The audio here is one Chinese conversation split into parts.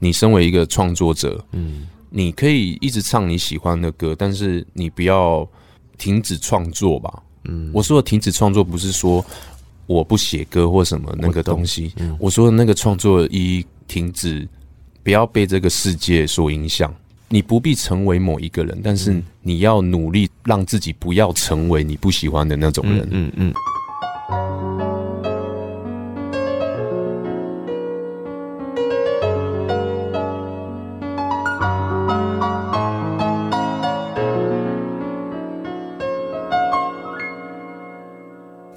你身为一个创作者，嗯，你可以一直唱你喜欢的歌，但是你不要停止创作吧。嗯，我说的停止创作不是说我不写歌或什么那个东西，我，嗯、我说的那个创作一停止，不要被这个世界所影响。你不必成为某一个人，但是你要努力让自己不要成为你不喜欢的那种人。嗯嗯。嗯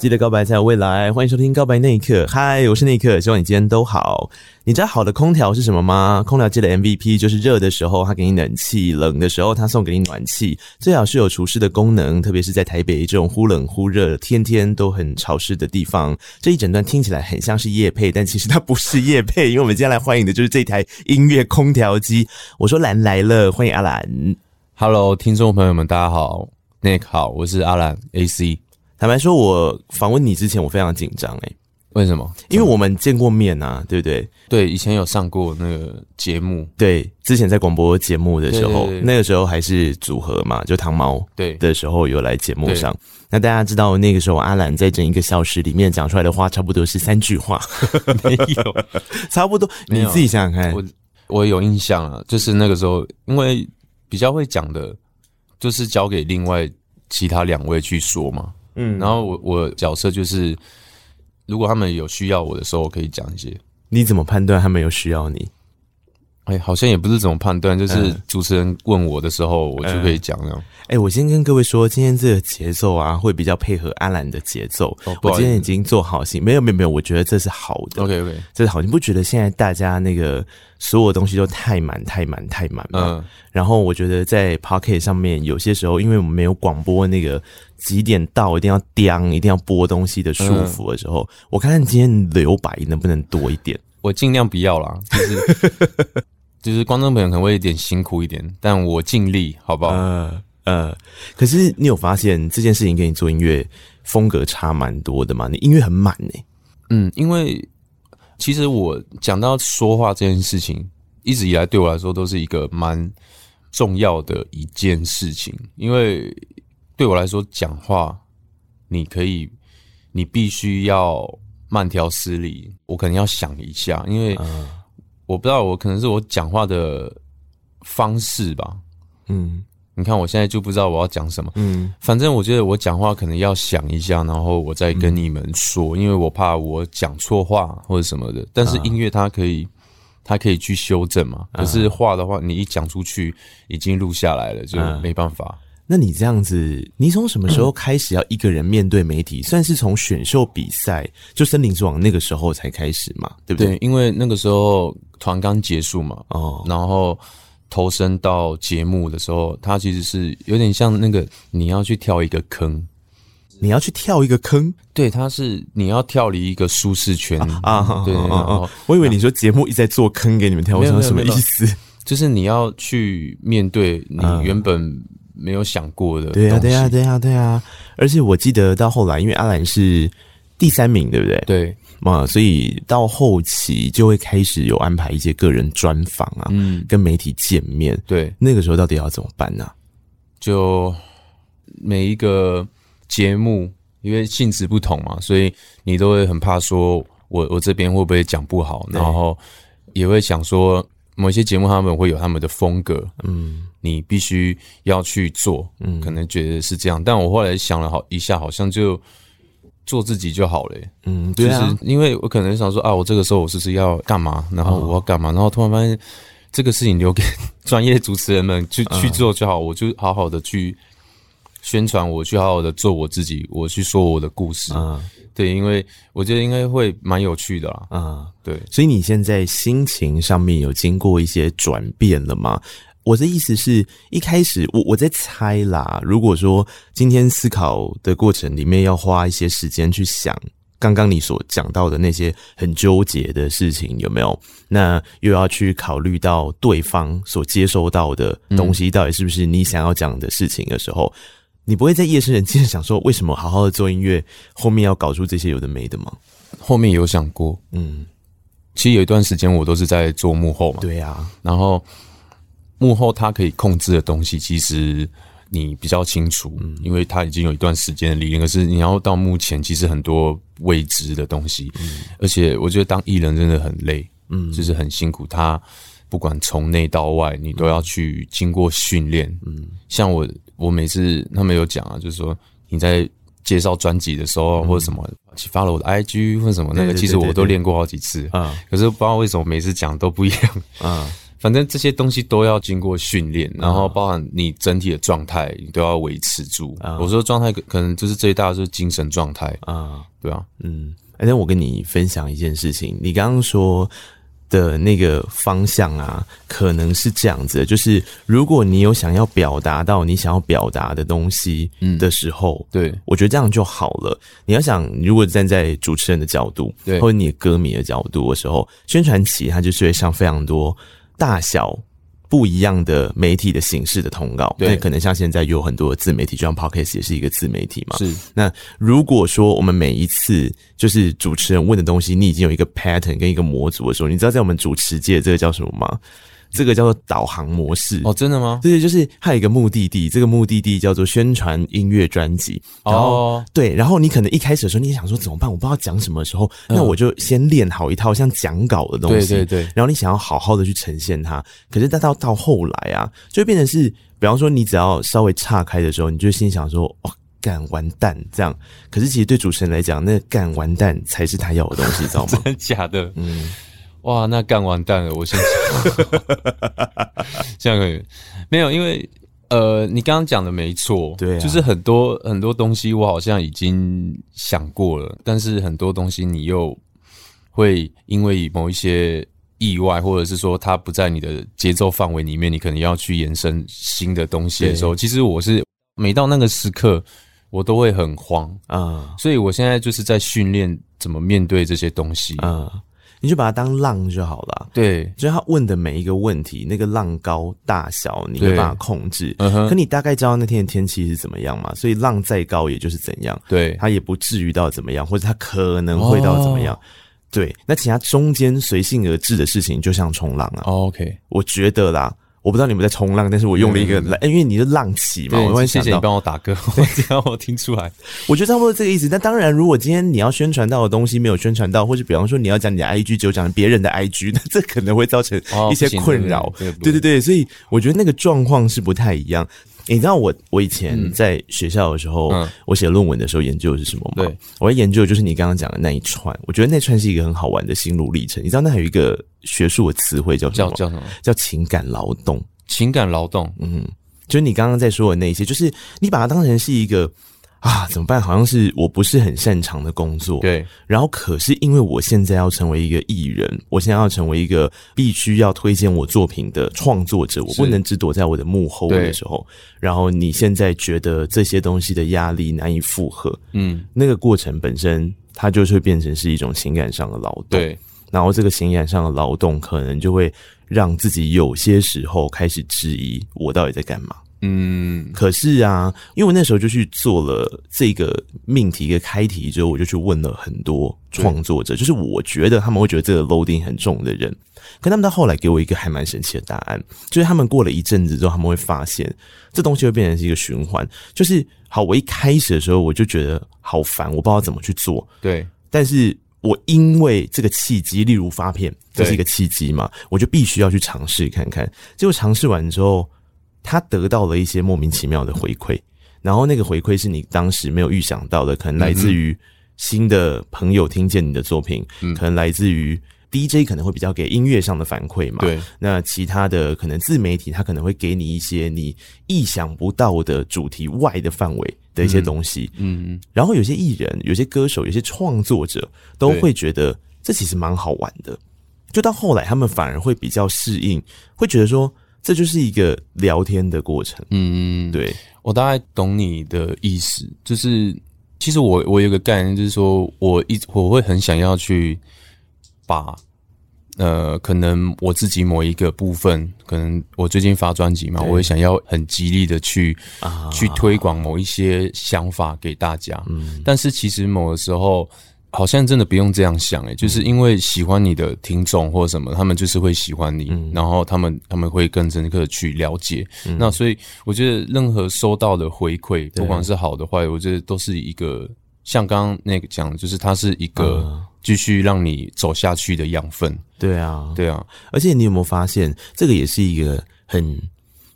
记得告白才有未来，欢迎收听《告白那一刻》。嗨，我是那一刻，希望你今天都好。你知道好的空调是什么吗？空调界的 MVP 就是热的时候它给你冷气，冷的时候它送给你暖气，最好是有除湿的功能，特别是在台北这种忽冷忽热、天天都很潮湿的地方。这一整段听起来很像是夜配，但其实它不是夜配，因为我们接下来欢迎的就是这台音乐空调机。我说兰来了，欢迎阿兰。Hello，听众朋友们，大家好，Nick 好，我是阿兰 AC。坦白说，我访问你之前，我非常紧张诶。为什么？因为我们见过面啊，对不对？对，以前有上过那个节目。对，之前在广播节目的时候，那个时候还是组合嘛，就糖猫对的时候有来节目上。那大家知道，那个时候阿兰在整一个小时里面讲出来的话，差不多是三句话，没有，差不多。你自己想想看，我我有印象啊，就是那个时候，因为比较会讲的，就是交给另外其他两位去说嘛。嗯，然后我我角色就是，如果他们有需要我的时候，我可以讲一些。你怎么判断他们有需要你？哎，好像也不是怎么判断，就是主持人问我的时候，我就可以讲那样。哎，我先跟各位说，今天这个节奏啊，会比较配合阿兰的节奏。哦，我今天已经做好心，没有没有没有，我觉得这是好的。OK OK，这是好。你不觉得现在大家那个所有东西都太满太满太满吗？嗯。然后我觉得在 Pocket 上面，有些时候因为我们没有广播那个几点到一定要叮，一定要播东西的束缚的时候，我看看今天留白能不能多一点。我尽量不要啦，就是就是观众朋友可能会有点辛苦一点，但我尽力，好不好？呃呃，可是你有发现这件事情跟你做音乐风格差蛮多的嘛？你音乐很满呢。嗯，因为其实我讲到说话这件事情，一直以来对我来说都是一个蛮重要的一件事情，因为对我来说讲话，你可以，你必须要。慢条斯理，我可能要想一下，因为我不知道，我可能是我讲话的方式吧。嗯，你看我现在就不知道我要讲什么。嗯，反正我觉得我讲话可能要想一下，然后我再跟你们说，因为我怕我讲错话或者什么的。但是音乐它可以，它可以去修正嘛。可是话的话，你一讲出去，已经录下来了，就没办法。那你这样子，你从什么时候开始要一个人面对媒体？嗯、算是从选秀比赛，就《森林之王》那个时候才开始嘛，对不对？对，因为那个时候团刚结束嘛，哦，然后投身到节目的时候，它其实是有点像那个你要去跳一个坑，你要去跳一个坑，对，它是你要跳离一个舒适圈 啊，对，我以为你说节目一直在做坑给你们跳，我想什么意思？就是你要去面对你原本。没有想过的，对呀，对呀，对呀，对呀。而且我记得到后来，因为阿兰是第三名，对不对？对嘛，所以到后期就会开始有安排一些个人专访啊，嗯，跟媒体见面。对，那个时候到底要怎么办呢？就每一个节目，因为性质不同嘛，所以你都会很怕说我我这边会不会讲不好，然后也会想说某些节目他们会有他们的风格，嗯。你必须要去做，嗯，可能觉得是这样，但我后来想了好一下，好像就做自己就好了，嗯，对啊，因为我可能想说啊，我这个时候我是不是要干嘛，然后我要干嘛，然后突然发现这个事情留给 专业主持人们去去做就好，我就好好的去宣传，我去好好的做我自己，我去说我的故事，啊，对，因为我觉得应该会蛮有趣的啦，啊，对，所以你现在心情上面有经过一些转变了吗？我的意思是一开始我我在猜啦，如果说今天思考的过程里面要花一些时间去想刚刚你所讲到的那些很纠结的事情有没有？那又要去考虑到对方所接收到的东西到底是不是你想要讲的事情的时候，你不会在夜深人静想说为什么好好的做音乐后面要搞出这些有的没的吗？后面有想过，嗯。其实有一段时间我都是在做幕后嘛。对啊，然后幕后他可以控制的东西，其实你比较清楚，嗯，因为他已经有一段时间的历练。可是你要到目前，其实很多未知的东西，嗯，而且我觉得当艺人真的很累，嗯，就是很辛苦。他不管从内到外，你都要去经过训练，嗯，像我，我每次他们有讲啊，就是说你在。介绍专辑的时候，或者什么，发了我的 IG 或者什么，那个其实我都练过好几次啊。可是不知道为什么每次讲都不一样啊。反正这些东西都要经过训练，然后包含你整体的状态，你都要维持住。我说状态可能就是最大的就是精神状态啊，对啊，嗯。而且我跟你分享一件事情，你刚刚说。的那个方向啊，可能是这样子的，就是如果你有想要表达到你想要表达的东西的时候，嗯、对，我觉得这样就好了。你要想，如果站在主持人的角度，对，或者你的歌迷的角度的时候，宣传期它就是会上非常多大小。不一样的媒体的形式的通告，对，可能像现在有很多的自媒体，就像 Podcast 也是一个自媒体嘛。是。那如果说我们每一次就是主持人问的东西，你已经有一个 pattern 跟一个模组的时候，你知道在我们主持界这个叫什么吗？这个叫做导航模式哦，真的吗？对，就是它有一个目的地，这个目的地叫做宣传音乐专辑。然后、哦、对，然后你可能一开始的时候，你也想说怎么办？我不知道讲什么时候，嗯、那我就先练好一套像讲稿的东西。对对对。然后你想要好好的去呈现它，可是到到到后来啊，就会变成是，比方说你只要稍微岔开的时候，你就心想说哦，干完蛋这样。可是其实对主持人来讲，那干完蛋才是他要的东西，知道吗？真的假的？嗯。哇，那干完蛋了！我先讲，这样可以没有？因为呃，你刚刚讲的没错，对啊，就是很多很多东西我好像已经想过了，但是很多东西你又会因为某一些意外，或者是说它不在你的节奏范围里面，你可能要去延伸新的东西的时候，其实我是每到那个时刻，我都会很慌啊，所以我现在就是在训练怎么面对这些东西啊。你就把它当浪就好了。对，就是他问的每一个问题，那个浪高大小，你没办法控制。嗯哼。可你大概知道那天的天气是怎么样嘛？所以浪再高，也就是怎样。对，它也不至于到怎么样，或者它可能会到怎么样。哦、对，那其他中间随性而至的事情，就像冲浪啊。哦、OK，我觉得啦。我不知道你们在冲浪，但是我用了一个浪，嗯、因为你是浪起嘛，我会谢谢你帮我打歌，我听出来。我觉得差不多这个意思。那当然，如果今天你要宣传到的东西没有宣传到，或者比方说你要讲你的 IG，只有讲别人的 IG，那这可能会造成一些困扰。哦、对对对，所以我觉得那个状况是不太一样。你知道我我以前在学校的时候，嗯、我写论文的时候研究的是什么吗？对，我在研究的就是你刚刚讲的那一串。我觉得那串是一个很好玩的心路历程。你知道那还有一个学术的词汇叫什么？叫叫什么？叫情感劳动。情感劳动，嗯，就是你刚刚在说的那些，就是你把它当成是一个啊，怎么办？好像是我不是很擅长的工作，对。然后可是因为我现在要成为一个艺人，我现在要成为一个必须要推荐我作品的创作者，我不能只躲在我的幕后的时候。然后你现在觉得这些东西的压力难以负荷，嗯，那个过程本身它就是会变成是一种情感上的劳动，对。然后这个情感上的劳动可能就会。让自己有些时候开始质疑我到底在干嘛。嗯，可是啊，因为我那时候就去做了这个命题一个开题之后，我就去问了很多创作者，就是我觉得他们会觉得这个 loading 很重的人，可他们到后来给我一个还蛮神奇的答案，就是他们过了一阵子之后，他们会发现这东西会变成是一个循环。就是好，我一开始的时候我就觉得好烦，我不知道怎么去做。对，但是。我因为这个契机，例如发片，这是一个契机嘛，我就必须要去尝试看看。结果尝试完之后，他得到了一些莫名其妙的回馈，然后那个回馈是你当时没有预想到的，可能来自于新的朋友听见你的作品，可能来自于。DJ 可能会比较给音乐上的反馈嘛？对。那其他的可能自媒体，他可能会给你一些你意想不到的主题外的范围的一些东西。嗯嗯。然后有些艺人、有些歌手、有些创作者都会觉得这其实蛮好玩的。就到后来，他们反而会比较适应，会觉得说这就是一个聊天的过程。嗯嗯。对，我大概懂你的意思，就是其实我我有个概念，就是说我一我会很想要去。把呃，可能我自己某一个部分，可能我最近发专辑嘛，我也想要很极力的去啊去推广某一些想法给大家。嗯，但是其实某的时候，好像真的不用这样想诶，就是因为喜欢你的听众或什么，他们就是会喜欢你，嗯、然后他们他们会更深刻去了解。嗯、那所以我觉得任何收到的回馈，不管是好的坏的，我觉得都是一个像刚刚那个讲，就是它是一个继续让你走下去的养分。对啊，对啊。而且你有没有发现，这个也是一个很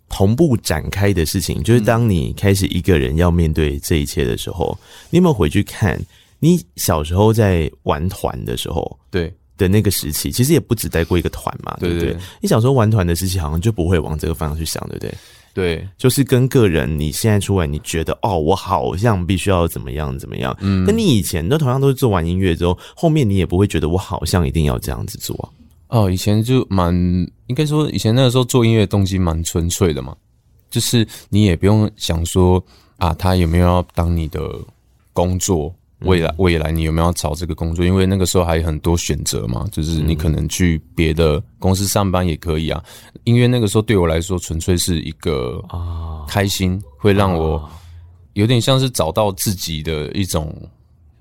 同步展开的事情？就是当你开始一个人要面对这一切的时候，你有没有回去看？你小时候在玩团的时候，对的那个时期，其实也不止带过一个团嘛，对不对？你小时候玩团的时期，好像就不会往这个方向去想，对不对？对，就是跟个人，你现在出来，你觉得哦，我好像必须要怎么样怎么样，嗯，那你以前都同样都是做完音乐之后，后面你也不会觉得我好像一定要这样子做哦。以前就蛮应该说，以前那个时候做音乐的动机蛮纯粹的嘛，就是你也不用想说啊，他有没有要当你的工作。未来，未来你有没有要找这个工作？因为那个时候还有很多选择嘛，就是你可能去别的公司上班也可以啊。音乐那个时候对我来说，纯粹是一个啊开心，会让我有点像是找到自己的一种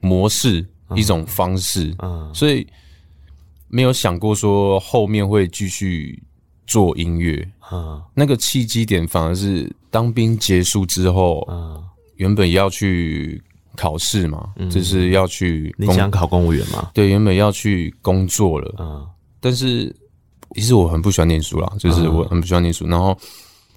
模式，一种方式。所以没有想过说后面会继续做音乐。那个契机点反而是当兵结束之后，原本要去。考试嘛，就是要去。你想考公务员吗？对，原本要去工作了。嗯，但是其实我很不喜欢念书啦，就是我很不喜欢念书。然后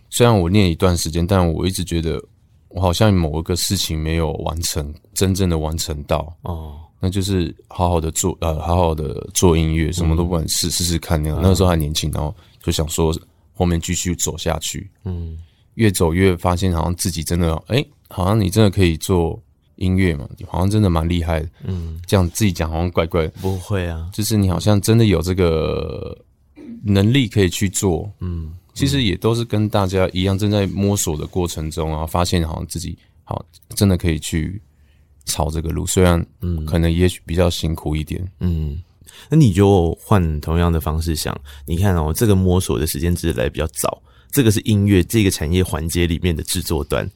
虽然我念一段时间，但我一直觉得我好像某一个事情没有完成，真正的完成到。哦，那就是好好的做，呃，好好的做音乐，什么都不敢试，试试看那样。那个时候还年轻，然后就想说后面继续走下去。嗯，越走越发现好像自己真的，哎，好像你真的可以做。音乐嘛，好像真的蛮厉害的。嗯，这样自己讲好像怪怪的。不会啊，就是你好像真的有这个能力可以去做。嗯，其实也都是跟大家一样，正在摸索的过程中啊，发现好像自己好真的可以去朝这个路。虽然嗯，可能也许比较辛苦一点。嗯，那你就换同样的方式想，你看哦，这个摸索的时间只是来比较早，这个是音乐这个产业环节里面的制作端，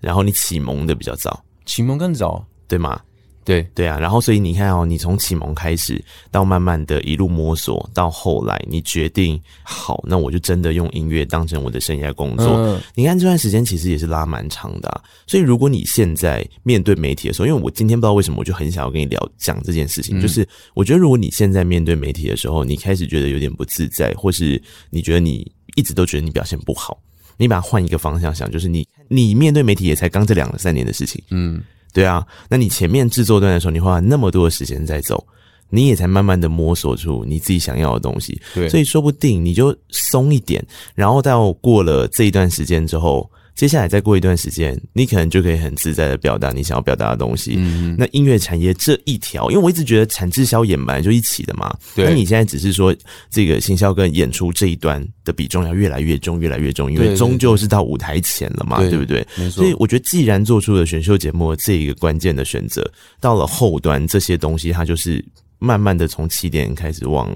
然后你启蒙的比较早。启蒙更早，对吗？对对啊，然后所以你看哦，你从启蒙开始，到慢慢的一路摸索，到后来你决定好，那我就真的用音乐当成我的生涯工作。嗯、你看这段时间其实也是拉蛮长的、啊，所以如果你现在面对媒体的时候，因为我今天不知道为什么，我就很想要跟你聊讲这件事情，嗯、就是我觉得如果你现在面对媒体的时候，你开始觉得有点不自在，或是你觉得你一直都觉得你表现不好。你把它换一个方向想，就是你你面对媒体也才刚这两三年的事情，嗯，对啊，那你前面制作端的时候，你花了那么多的时间在走，你也才慢慢的摸索出你自己想要的东西，对，所以说不定你就松一点，然后到过了这一段时间之后。接下来再过一段时间，你可能就可以很自在的表达你想要表达的东西。嗯，那音乐产业这一条，因为我一直觉得产制销演本来就一起的嘛。对。那你现在只是说这个行销跟演出这一端的比重要越来越重，越来越重，因为终究是到舞台前了嘛，对，不对？没错。所以我觉得，既然做出了选秀节目这一个关键的选择，到了后端这些东西，它就是慢慢的从起点开始往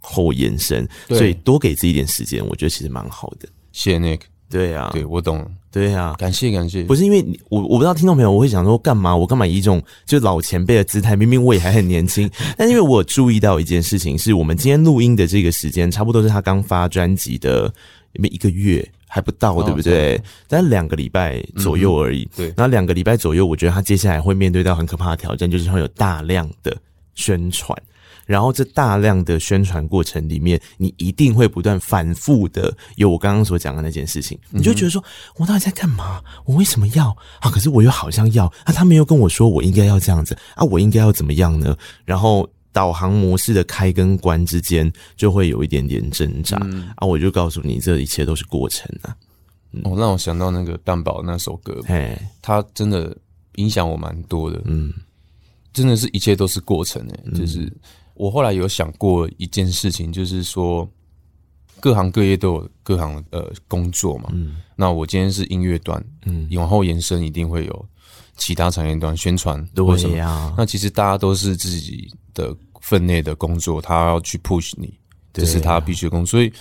后延伸。所以多给自己一点时间，我觉得其实蛮好的。谢谢 Nick。对呀、啊，对我懂。对呀、啊，感谢感谢。不是因为我我不知道听众朋友我会想说干嘛？我干嘛以一种就老前辈的姿态？明明我也还很年轻，但因为我注意到一件事情，是我们今天录音的这个时间，差不多是他刚发专辑的没一个月还不到，对不对？哦、但两个礼拜左右而已。嗯、对，然后两个礼拜左右，我觉得他接下来会面对到很可怕的挑战，就是会有大量的宣传。然后这大量的宣传过程里面，你一定会不断反复的有我刚刚所讲的那件事情，你就觉得说，我到底在干嘛？我为什么要啊？可是我又好像要啊，他没有跟我说我应该要这样子啊，我应该要怎么样呢？然后导航模式的开跟关之间就会有一点点挣扎、嗯、啊，我就告诉你，这一切都是过程啊。哦，让我想到那个蛋堡那首歌，嘿，他真的影响我蛮多的，嗯，真的是一切都是过程诶、欸，就是。嗯我后来有想过一件事情，就是说各行各业都有各行呃工作嘛。嗯。那我今天是音乐端，嗯，往后延伸一定会有其他产业端宣传，对呀。那其实大家都是自己的分内的工作，他要去 push 你，这是他必须的工作。所以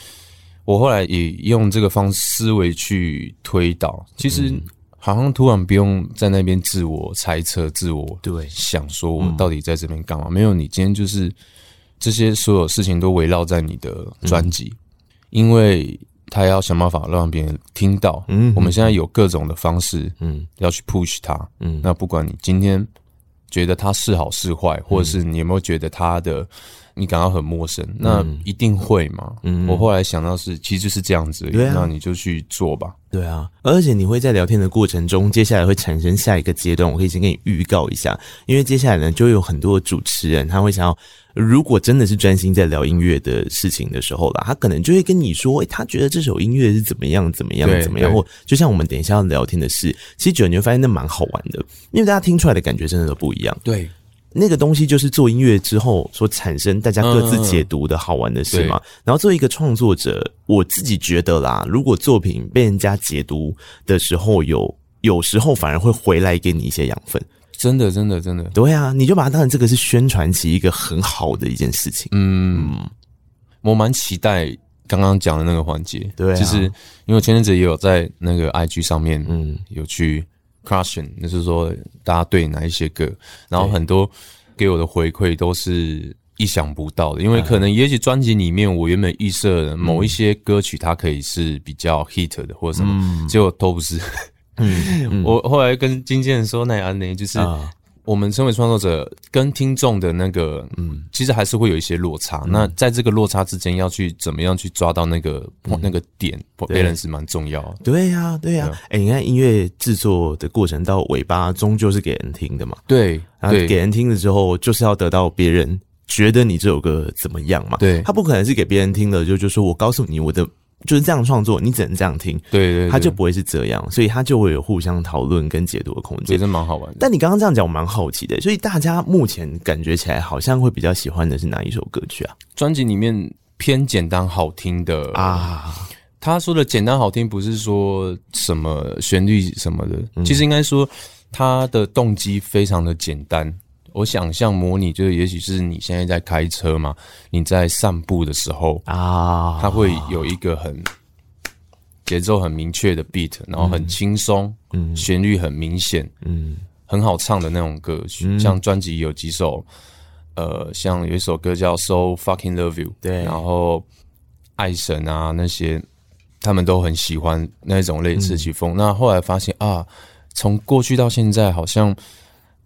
我后来也用这个方思维去推导。其实好像突然不用在那边自我猜测、自我对想说我到底在这边干嘛？没有，你今天就是这些所有事情都围绕在你的专辑，嗯、因为他要想办法让别人听到。嗯，我们现在有各种的方式，嗯，要去 push 他。嗯，那不管你今天觉得他是好是坏，或者是你有没有觉得他的。你感到很陌生，那一定会嘛？嗯，我后来想到是，其实就是这样子，对啊，那你就去做吧。对啊，而且你会在聊天的过程中，接下来会产生下一个阶段，我可以先给你预告一下，因为接下来呢，就有很多主持人他会想要，如果真的是专心在聊音乐的事情的时候啦，他可能就会跟你说，诶，他觉得这首音乐是怎么样，怎么样，怎么样，或就像我们等一下要聊天的事，其实久了你会发现那蛮好玩的，因为大家听出来的感觉真的都不一样。对。那个东西就是做音乐之后所产生，大家各自解读的好玩的事嘛。然后作为一个创作者，我自己觉得啦，如果作品被人家解读的时候，有有时候反而会回来给你一些养分。真的，真的，真的，对啊，你就把它当成这个是宣传起一个很好的一件事情。嗯，我蛮期待刚刚讲的那个环节。对，就是因为前阵子也有在那个 IG 上面，嗯，有去。Crushing，那就是说大家对哪一些歌，然后很多给我的回馈都是意想不到的，因为可能也许专辑里面我原本预设的某一些歌曲它可以是比较 hit 的或者什么，结果都不是。嗯，我后来跟经纪人说，那安呢，就是。我们身为创作者，跟听众的那个，嗯，其实还是会有一些落差。嗯、那在这个落差之间，要去怎么样去抓到那个、嗯、那个点，别人是蛮重要的。对呀，对呀。哎、欸，你看音乐制作的过程到尾巴，终究是给人听的嘛。对，然后给人听了之后，就是要得到别人觉得你这首歌怎么样嘛。对，他不可能是给别人听了就就说我告诉你我的。就是这样创作，你只能这样听，对，对对，他就不会是这样，所以他就会有互相讨论跟解读的空间，也是蛮好玩的。但你刚刚这样讲，我蛮好奇的，所以大家目前感觉起来好像会比较喜欢的是哪一首歌曲啊？专辑里面偏简单好听的啊，他说的简单好听，不是说什么旋律什么的，嗯、其实应该说他的动机非常的简单。我想象模拟，就是也许是你现在在开车嘛，你在散步的时候啊，它会有一个很节奏很明确的 beat，然后很轻松，嗯，旋律很明显，嗯，很好唱的那种歌曲。嗯、像专辑有几首，呃，像有一首歌叫《So Fucking Love You》，对，然后爱神啊那些，他们都很喜欢那种类似曲风。嗯、那后来发现啊，从过去到现在，好像。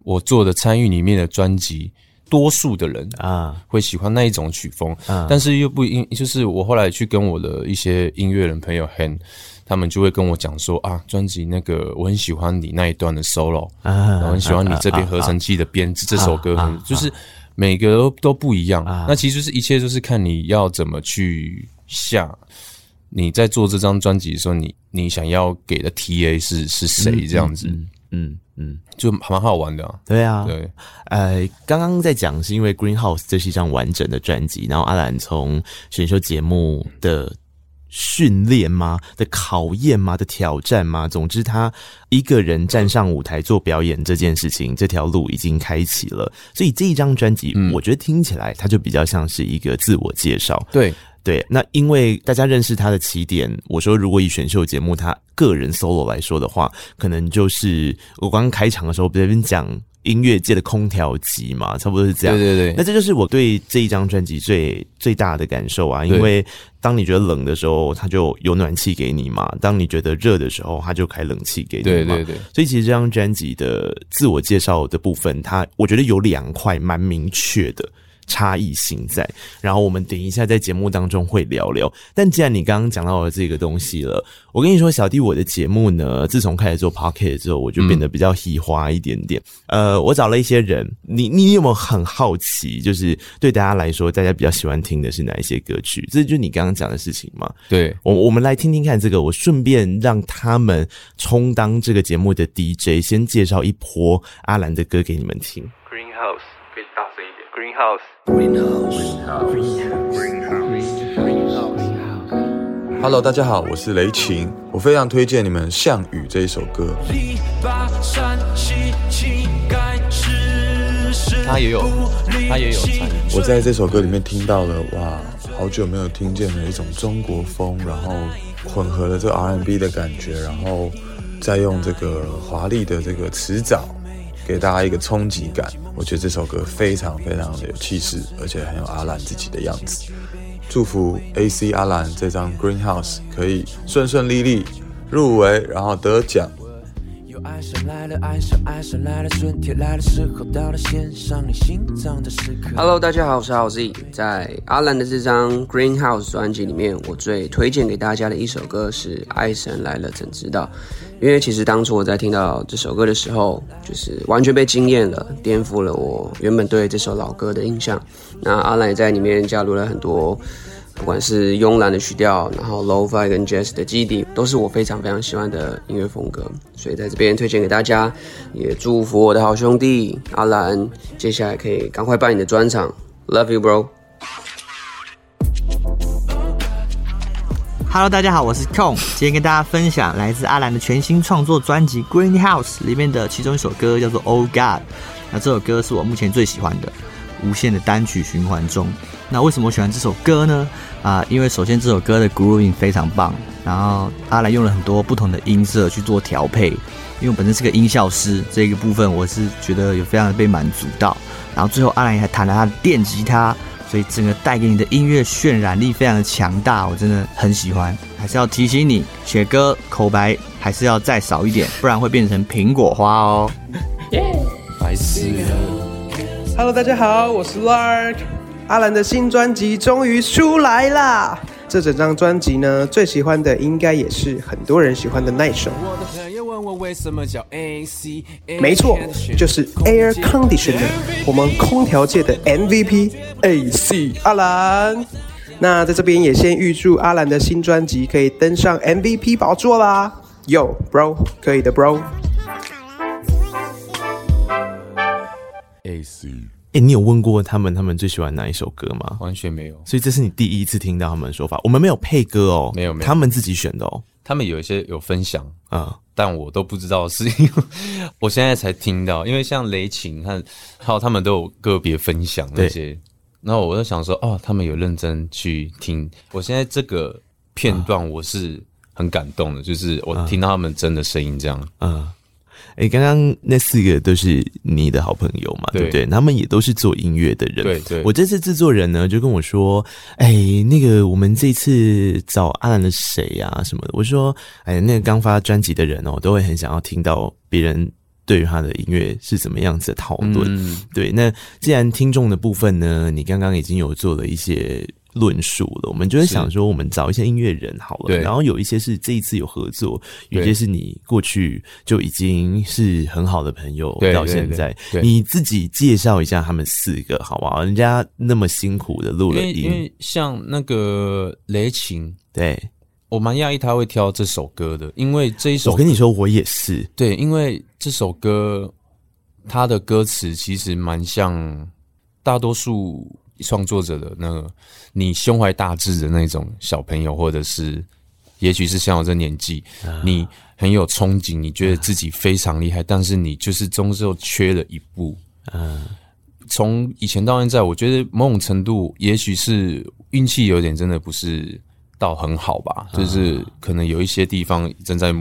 我做的参与里面的专辑，多数的人啊。会喜欢那一种曲风，啊、但是又不因，就是我后来去跟我的一些音乐人朋友 Han，他们就会跟我讲说啊，专辑那个我很喜欢你那一段的 solo，啊，然后很喜欢你这边合成器的编制，这首歌。很就是每个都都不一样，啊、那其实是一切就是看你要怎么去下，你在做这张专辑的时候，你你想要给的 TA 是是谁这样子。嗯嗯嗯嗯，就蛮好玩的啊。对啊，对，呃，刚刚在讲是因为 Greenhouse 这是一张完整的专辑，然后阿兰从选秀节目的训练吗？的考验吗？的挑战吗？总之，他一个人站上舞台做表演这件事情，这条路已经开启了。所以这一张专辑，我觉得听起来它就比较像是一个自我介绍。对。对，那因为大家认识他的起点，我说如果以选秀节目他个人 solo 来说的话，可能就是我刚刚开场的时候别人讲音乐界的空调机嘛，差不多是这样。对对对，那这就是我对这一张专辑最最大的感受啊，因为当你觉得冷的时候，他就有暖气给你嘛；当你觉得热的时候，他就开冷气给你嘛。对对对，所以其实这张专辑的自我介绍的部分，它我觉得有两块蛮明确的。差异性在，然后我们等一下在节目当中会聊聊。但既然你刚刚讲到了这个东西了，我跟你说，小弟我的节目呢，自从开始做 Pocket 之后，我就变得比较嘻花一点点。嗯、呃，我找了一些人，你你有没有很好奇？就是对大家来说，大家比较喜欢听的是哪一些歌曲？这就是你刚刚讲的事情嘛？对，我我们来听听看这个，我顺便让他们充当这个节目的 DJ，先介绍一波阿兰的歌给你们听。Greenhouse Greenhouse，Hello，大家好，我是雷晴，我非常推荐你们《项羽》这一首歌。他也有，他也有参与。我在这首歌里面听到了，哇，好久没有听见的一种中国风，然后混合了这个 R&B 的感觉，然后再用这个华丽的这个词藻给大家一个冲击感。我觉得这首歌非常非常的有气势，而且很有阿兰自己的样子。祝福 AC 阿兰这张 Greenhouse 可以顺顺利利入围，然后得奖。爱上来了，爱上爱上来了，春天来的时候到了，献上你心脏的时刻。Hello，大家好，我是郝 Z。在阿兰的这张 Greenhouse 专辑里面，我最推荐给大家的一首歌是《爱神来了怎知道》，因为其实当初我在听到这首歌的时候，就是完全被惊艳了，颠覆了我原本对这首老歌的印象。那阿兰也在里面加入了很多。不管是慵懒的曲调，然后 Lo-Fi 跟 Jazz 的基底，都是我非常非常喜欢的音乐风格，所以在这边推荐给大家，也祝福我的好兄弟阿兰，接下来可以赶快办你的专场，Love you bro。Hello，大家好，我是 Kong，今天跟大家分享来自阿兰的全新创作专辑《Greenhouse》里面的其中一首歌，叫做《Oh God》，那这首歌是我目前最喜欢的。无限的单曲循环中，那为什么我喜欢这首歌呢？啊、因为首先这首歌的 grooving 非常棒，然后阿兰用了很多不同的音色去做调配，因为本身是个音效师，这个部分我是觉得有非常的被满足到。然后最后阿兰还弹了他的电吉他，所以整个带给你的音乐渲染力非常的强大，我真的很喜欢。还是要提醒你，写歌口白还是要再少一点，不然会变成苹果花哦。白痴。Hello，大家好，我是 Lark。阿兰的新专辑终于出来啦！这整张专辑呢，最喜欢的应该也是很多人喜欢的那首。我的朋友问我为什么叫 AC，没错，就是 Air Conditioner，我们空调界的 MVP AC 阿兰。那在这边也先预祝阿兰的新专辑可以登上 MVP 宝座啦！Yo，Bro，可以的，Bro。AC，哎，你有问过他们他们最喜欢哪一首歌吗？完全没有，所以这是你第一次听到他们的说法。我们没有配歌哦，没有，没有，他们自己选的哦。他们有一些有分享啊、嗯，但我都不知道是因为我现在才听到，因为像雷琴和还有他们都有个别分享那些，然后我就想说，哦，他们有认真去听。我现在这个片段我是很感动的，嗯、就是我听到他们真的声音这样，嗯。嗯哎、欸，刚刚那四个都是你的好朋友嘛，对，对不对？他们也都是做音乐的人。对对，我这次制作人呢，就跟我说：“哎、欸，那个我们这次找阿兰的谁呀什么的。”我说：“哎、欸，那个刚发专辑的人哦，都会很想要听到别人对于他的音乐是怎么样子的讨论。嗯”对，那既然听众的部分呢，你刚刚已经有做了一些。论述了，我们就会想说，我们找一些音乐人好了，对，然后有一些是这一次有合作，有些是你过去就已经是很好的朋友，到现在，你自己介绍一下他们四个好不好？人家那么辛苦的录了音，因为像那个雷琴，对，我蛮讶异他会挑这首歌的，因为这一首，我跟你说，我也是，对，因为这首歌它的歌词其实蛮像大多数。创作者的那个，你胸怀大志的那种小朋友，或者是，也许是像我这年纪，你很有憧憬，你觉得自己非常厉害，但是你就是终究缺了一步。嗯，从以前到现在，我觉得某种程度，也许是运气有点真的不是到很好吧，就是可能有一些地方正在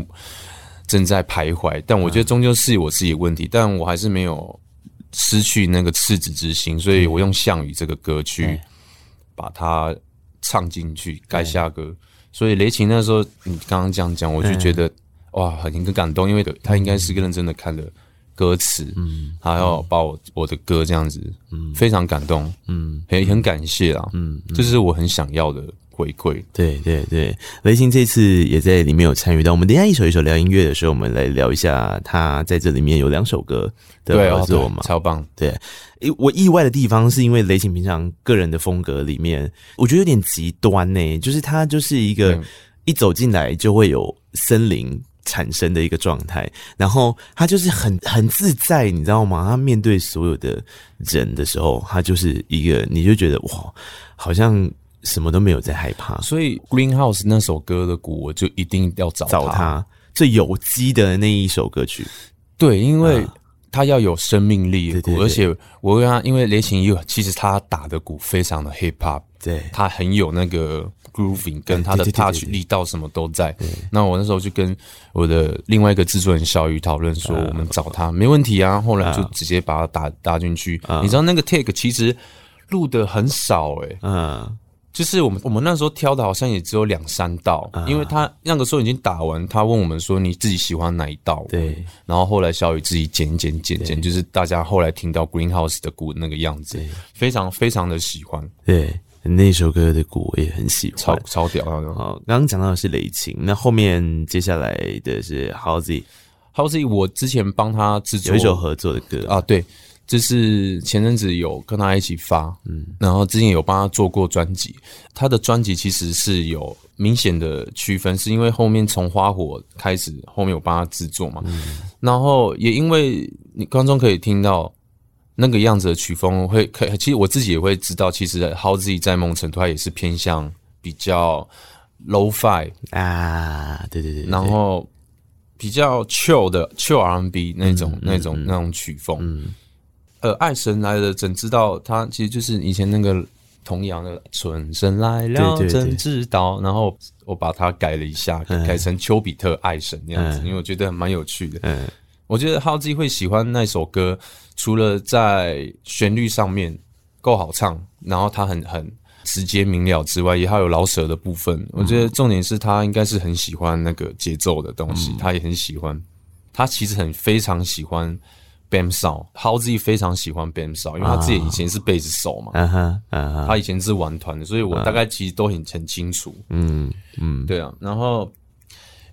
正在徘徊，但我觉得终究是我自己的问题，但我还是没有。失去那个赤子之心，所以我用《项羽》这个歌去把它唱进去，盖下歌。所以雷琴那时候你刚刚这样讲，我就觉得哇，很感动，因为他应该是个认真的看了歌词，嗯，还要把我我的歌这样子，嗯，非常感动，嗯，很很感谢啊，嗯，这是我很想要的。回馈，对对对，雷琴这次也在里面有参与到。我们等一下一首一首聊音乐的时候，我们来聊一下他在这里面有两首歌的合作嘛，超棒。对，我意外的地方是因为雷琴平常个人的风格里面，我觉得有点极端呢、欸，就是他就是一个一走进来就会有森林产生的一个状态，然后他就是很很自在，你知道吗？他面对所有的人的时候，他就是一个，你就觉得哇，好像。什么都没有在害怕，所以《Greenhouse》那首歌的鼓，我就一定要找他。找他。最有机的那一首歌曲。对，因为他要有生命力的鼓，而且我跟他，因为雷琴也有，其实他打的鼓非常的 hip hop，对，他很有那个 grooving，跟他的 touch 力道什么都在。那我那时候就跟我的另外一个制作人小雨讨论说，我们找他没问题啊。后来就直接把他打打进去。你知道那个 take 其实录的很少诶、欸，嗯。就是我们我们那时候挑的好像也只有两三道，啊因为他那个时候已经打完，他问我们说，你自己喜欢哪一道？对，然后后来小雨自己剪剪剪剪，就是大家后来听到 Greenhouse 的鼓那个样子，非常非常的喜欢，对，那首歌的鼓我也很喜欢，超超屌。好，刚刚讲到的是雷琴，那后面接下来的是 Howzy，Howzy 我之前帮他制作有一首合作的歌啊，对。就是前阵子有跟他一起发，嗯，然后之前有帮他做过专辑。他的专辑其实是有明显的区分，是因为后面从花火开始，后面有帮他制作嘛，嗯，然后也因为你观众可以听到那个样子的曲风，会可其实我自己也会知道，其实 Howzy 在某种程度他也是偏向比较 low fi 啊，对对对，对，然后比较 chill 的 chill R&B 那种、嗯、那种、嗯、那种曲风，嗯。呃，爱神来了，怎知道？他其实就是以前那个童谣的“春神来了，怎知道”，然后我把它改了一下，改成丘比特爱神那样子，嗯、因为我觉得蛮有趣的。嗯，我觉得浩基会喜欢那首歌，除了在旋律上面够好唱，然后他很很直接明了之外，也还有老舍的部分。我觉得重点是他应该是很喜欢那个节奏的东西，嗯、他也很喜欢。他其实很非常喜欢。Bam Sao，Halsey 非常喜欢 Bam Sao，因为他自己以前是贝斯手嘛，嗯哼，嗯，他以前是玩团的，所以我大概其实都很很清楚，嗯嗯，对啊。然后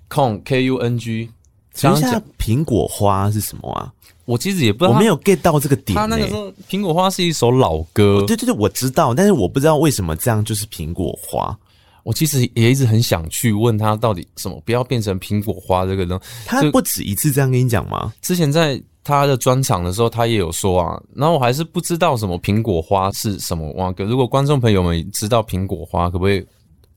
Kung K U N G，想一下苹果花是什么啊？我其实也不知道，我没有 get 到这个点。他那个时候苹果花是一首老歌，对对对，我知道，但是我不知道为什么这样就是苹果花。我其实也一直很想去问他到底什么，不要变成苹果花这个呢。他不止一次这样跟你讲吗？之前在。他的专场的时候，他也有说啊，然后我还是不知道什么苹果花是什么哇哥。如果观众朋友们知道苹果花，可不可以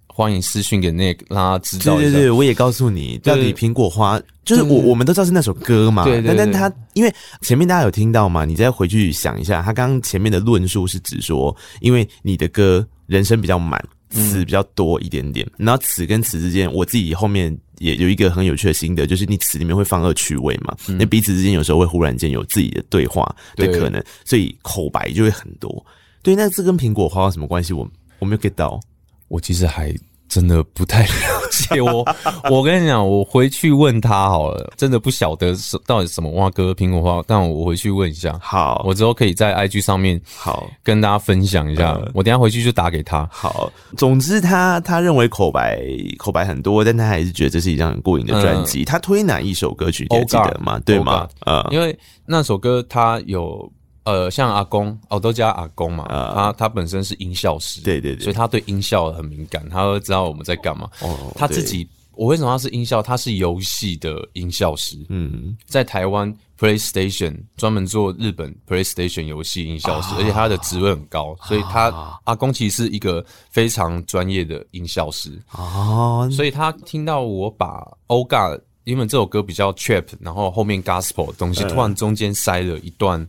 欢迎私讯给那个让他知道？对对对，我也告诉你，到底苹果花就是我我们都知道是那首歌嘛。对对，对，但但他因为前面大家有听到嘛，你再回去想一下，他刚刚前面的论述是指说，因为你的歌人生比较满。词比较多一点点，然后词跟词之间，我自己后面也有一个很有趣的心得，就是你词里面会放恶趣味嘛，那、嗯、彼此之间有时候会忽然间有自己的对话的可能，所以口白就会很多。对，那这跟苹果花有什么关系？我我没有 get 到，我其实还。真的不太了解我，我跟你讲，我回去问他好了，真的不晓得是到底什么蛙哥苹果花，但我回去问一下。好，我之后可以在 IG 上面好跟大家分享一下。呃、我等一下回去就打给他。好，总之他他认为口白口白很多，但他还是觉得这是一张很过瘾的专辑。嗯、他推哪一首歌曲？你还记得吗？对吗？呃，因为那首歌他有。呃，像阿公，我都叫阿公嘛，呃、他他本身是音效师，对对对，所以他对音效很敏感，他会知道我们在干嘛。哦，他自己，我为什么他是音效？他是游戏的音效师，嗯，在台湾 PlayStation 专门做日本 PlayStation 游戏音效师，啊、而且他的职位很高，所以他、啊、阿公其实是一个非常专业的音效师。哦，所以他听到我把 Oh God，因为这首歌比较 trap，然后后面 Gospel 的东西，突然中间塞了一段。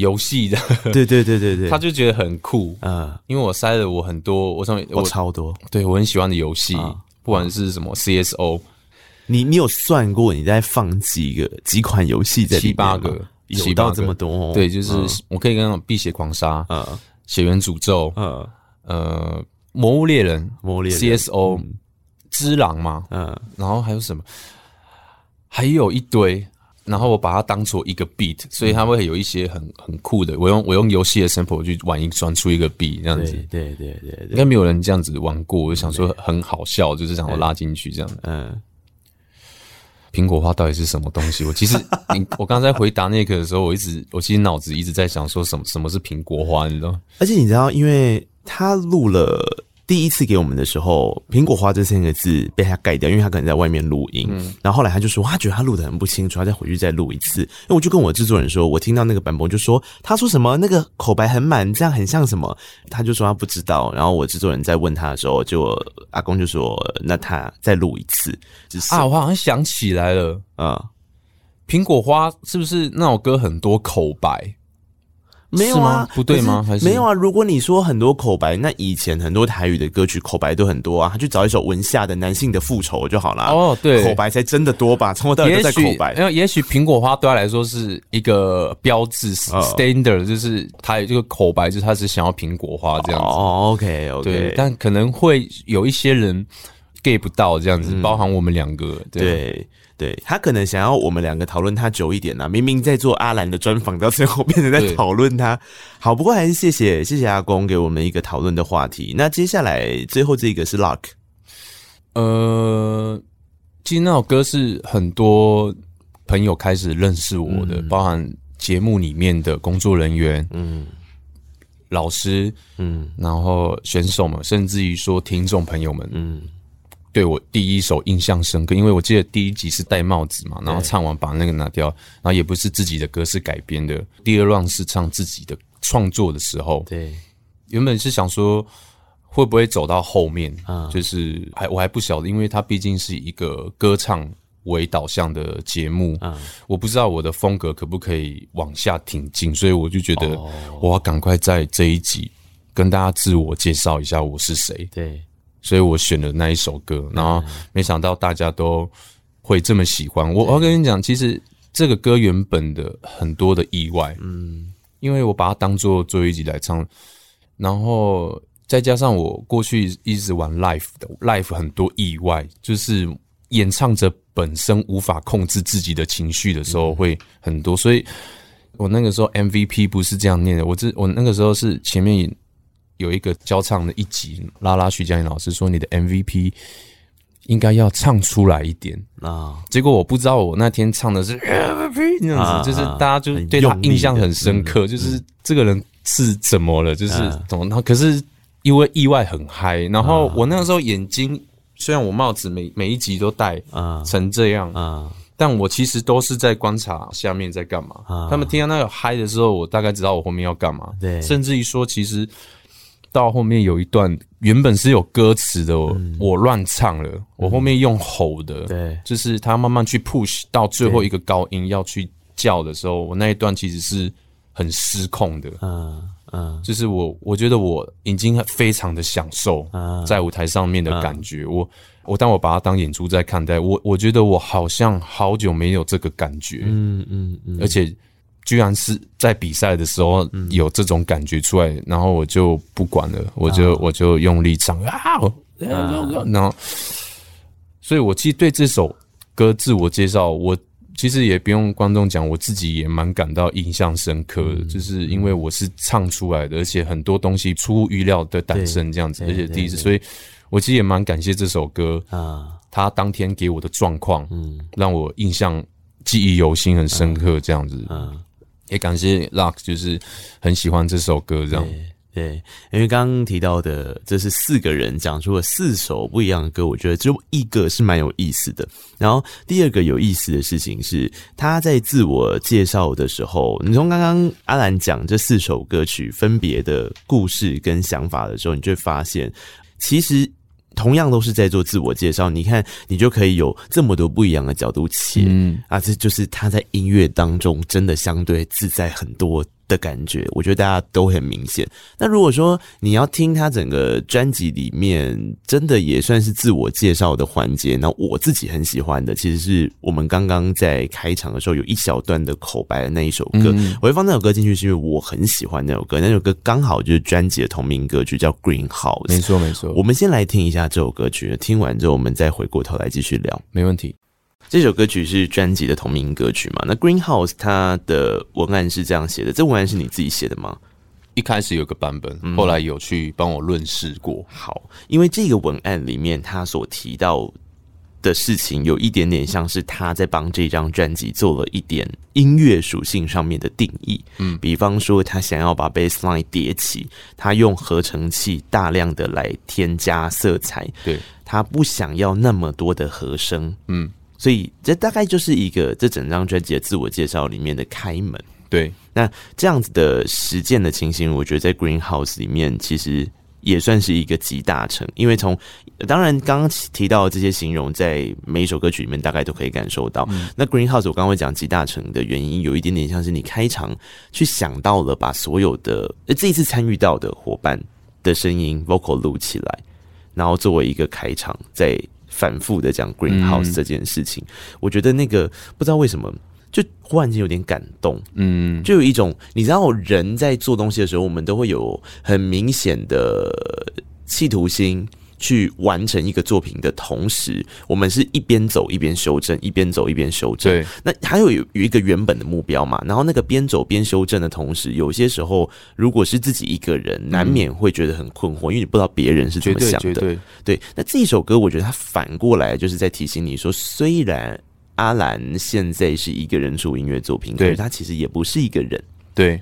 游戏的，对对对对对，他就觉得很酷，嗯，因为我塞了我很多，我上面我超多，对我很喜欢的游戏，不管是什么 CSO，你你有算过你在放几个几款游戏在七八个，有到这么多？对，就是我可以跟那种碧血狂杀，嗯，血缘诅咒，嗯，呃，魔物猎人，魔物猎人，CSO，之狼嘛，嗯，然后还有什么？还有一堆。然后我把它当做一个 beat，所以它会有一些很很酷的。我用我用游戏的 sample 去玩一转出一个 beat 这样子。对对对对，应该没有人这样子玩过。我就想说很好笑，就是想我拉进去这样。嗯。苹果花到底是什么东西？我其实 你我刚才回答那个的时候，我一直我其实脑子一直在想说什么什么是苹果花，你知道吗？而且你知道，因为他录了。第一次给我们的时候，“苹果花”这三个字被他盖掉，因为他可能在外面录音。嗯、然后后来他就说，他觉得他录得很不清楚，他再回去再录一次。那我就跟我制作人说，我听到那个版本，就说，他说什么那个口白很满，这样很像什么？他就说他不知道。然后我制作人在问他的时候，就阿公就说，那他再录一次。就是、啊，我好像想起来了啊，苹果花是不是那首歌很多口白？没有啊，不对吗？还是没有啊？如果你说很多口白，那以前很多台语的歌曲口白都很多啊，他去找一首文夏的《男性的复仇》就好了。哦，对，口白才真的多吧？从头到尾都在口白。因为也许苹果花对他来说是一个标志，standard，就是他有这个口白，就是他只想要苹果花这样子。哦，OK，OK，对，但可能会有一些人 get 不到这样子，包含我们两个，对。对，他可能想要我们两个讨论他久一点呐、啊，明明在做阿兰的专访，到最后变成在讨论他。好，不过还是谢谢谢谢阿公给我们一个讨论的话题。那接下来最后这个是 Luck，呃，其实那首歌是很多朋友开始认识我的，嗯、包含节目里面的工作人员，嗯，老师，嗯，然后选手们，甚至于说听众朋友们，嗯。对我第一首印象深刻，因为我记得第一集是戴帽子嘛，然后唱完把那个拿掉，然后也不是自己的歌，是改编的。第二 round 是唱自己的创作的时候，对，原本是想说会不会走到后面，嗯，就是还我还不晓得，因为它毕竟是一个歌唱为导向的节目，嗯，我不知道我的风格可不可以往下挺进，所以我就觉得我要赶快在这一集跟大家自我介绍一下我是谁，对。所以我选了那一首歌，然后没想到大家都会这么喜欢。我我跟你讲，其实这个歌原本的很多的意外，嗯，因为我把它当做最后一集来唱，然后再加上我过去一直玩 live 的 live 很多意外，就是演唱者本身无法控制自己的情绪的时候会很多，所以我那个时候 MVP 不是这样念的，我这我那个时候是前面。有一个教唱的一集，拉拉徐佳莹老师说：“你的 MVP 应该要唱出来一点啊。”结果我不知道，我那天唱的是 MVP 那样子，就是大家就对他印象很深刻，就是这个人是怎么了，就是怎么他可是因为意外很嗨，然后我那个时候眼睛虽然我帽子每每一集都戴啊成这样啊，但我其实都是在观察下面在干嘛。他们听到那个嗨的时候，我大概知道我后面要干嘛。对，甚至于说其实。到后面有一段原本是有歌词的，嗯、我乱唱了，我后面用吼的，对、嗯，就是他慢慢去 push 到最后一个高音要去叫的时候，我那一段其实是很失控的，嗯嗯，就是我我觉得我已经非常的享受在舞台上面的感觉，我我当我把它当演出在看待，我我觉得我好像好久没有这个感觉，嗯嗯嗯，而且。居然是在比赛的时候有这种感觉出来，嗯、然后我就不管了，我就、啊、我就用力唱啊，然后，所以我其实对这首歌自我介绍，我其实也不用观众讲，我自己也蛮感到印象深刻的，嗯、就是因为我是唱出来的，而且很多东西出乎预料的诞生这样子，而且第一次，所以我其实也蛮感谢这首歌啊，他当天给我的状况，嗯，让我印象记忆犹新，很深刻这样子，嗯。也感谢 Luck，就是很喜欢这首歌，这样对。因为刚刚提到的，这是四个人讲出了四首不一样的歌，我觉得就一个是蛮有意思的。然后第二个有意思的事情是，他在自我介绍的时候，你从刚刚阿兰讲这四首歌曲分别的故事跟想法的时候，你就会发现，其实。同样都是在做自我介绍，你看，你就可以有这么多不一样的角度切，嗯。啊，这就是他在音乐当中真的相对自在很多的感觉，我觉得大家都很明显。那如果说你要听他整个专辑里面，真的也算是自我介绍的环节，那我自己很喜欢的，其实是我们刚刚在开场的时候有一小段的口白的那一首歌。嗯、我会放那首歌进去，是因为我很喜欢那首歌，那首歌刚好就是专辑的同名歌曲，叫《Green House》。没错，没错。我们先来听一下这首歌曲，听完之后我们再回过头来继续聊，没问题。这首歌曲是专辑的同名歌曲嘛？那 Greenhouse 它的文案是这样写的，这文案是你自己写的吗？一开始有个版本，后来有去帮我润饰过。嗯。好，因为这个文案里面他所提到的事情，有一点点像是他在帮这张专辑做了一点音乐属性上面的定义。嗯，比方说他想要把 bassline 叠起，他用合成器大量的来添加色彩。对，他不想要那么多的和声。嗯。所以这大概就是一个这整张专辑的自我介绍里面的开门。对，那这样子的实践的情形，我觉得在 Greenhouse 里面其实也算是一个集大成，因为从当然刚刚提到的这些形容，在每一首歌曲里面大概都可以感受到。嗯、那 Greenhouse 我刚刚会讲集大成的原因，有一点点像是你开场去想到了，把所有的这一次参与到的伙伴的声音 vocal 录起来，然后作为一个开场，再反复的讲 Greenhouse 这件事情，嗯、我觉得那个不知道为什么。就忽然间有点感动，嗯，就有一种你知道，人在做东西的时候，我们都会有很明显的企图心去完成一个作品的同时，我们是一边走一边修正，一边走一边修正。对，那还有有有一个原本的目标嘛？然后那个边走边修正的同时，有些时候如果是自己一个人，难免会觉得很困惑，因为你不知道别人是怎么想的。对，对，那这一首歌，我觉得它反过来就是在提醒你说，虽然。阿兰现在是一个人出音乐作品，对，可是他其实也不是一个人。对，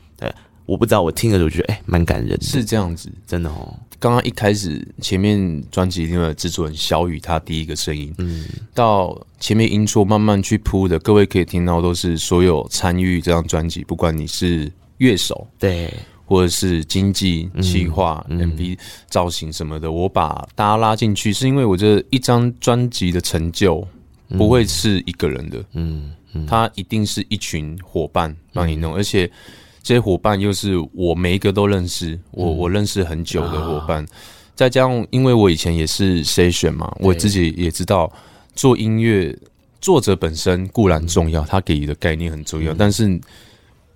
我不知道，我听的时候觉得哎，蛮、欸、感人的。是这样子，真的哦。刚刚一开始前面专辑里面的制作人小雨他第一个声音，嗯，到前面音错慢慢去铺的，各位可以听到都是所有参与这张专辑，不管你是乐手，对，或者是经济、企划、嗯、MV 造型什么的，我把大家拉进去，是因为我这一张专辑的成就。不会是一个人的，嗯，嗯，他一定是一群伙伴帮你弄，嗯、而且这些伙伴又是我每一个都认识，嗯、我我认识很久的伙伴，啊、再加上因为我以前也是 session 嘛，我自己也知道做音乐作者本身固然重要，嗯、他给予的概念很重要，嗯、但是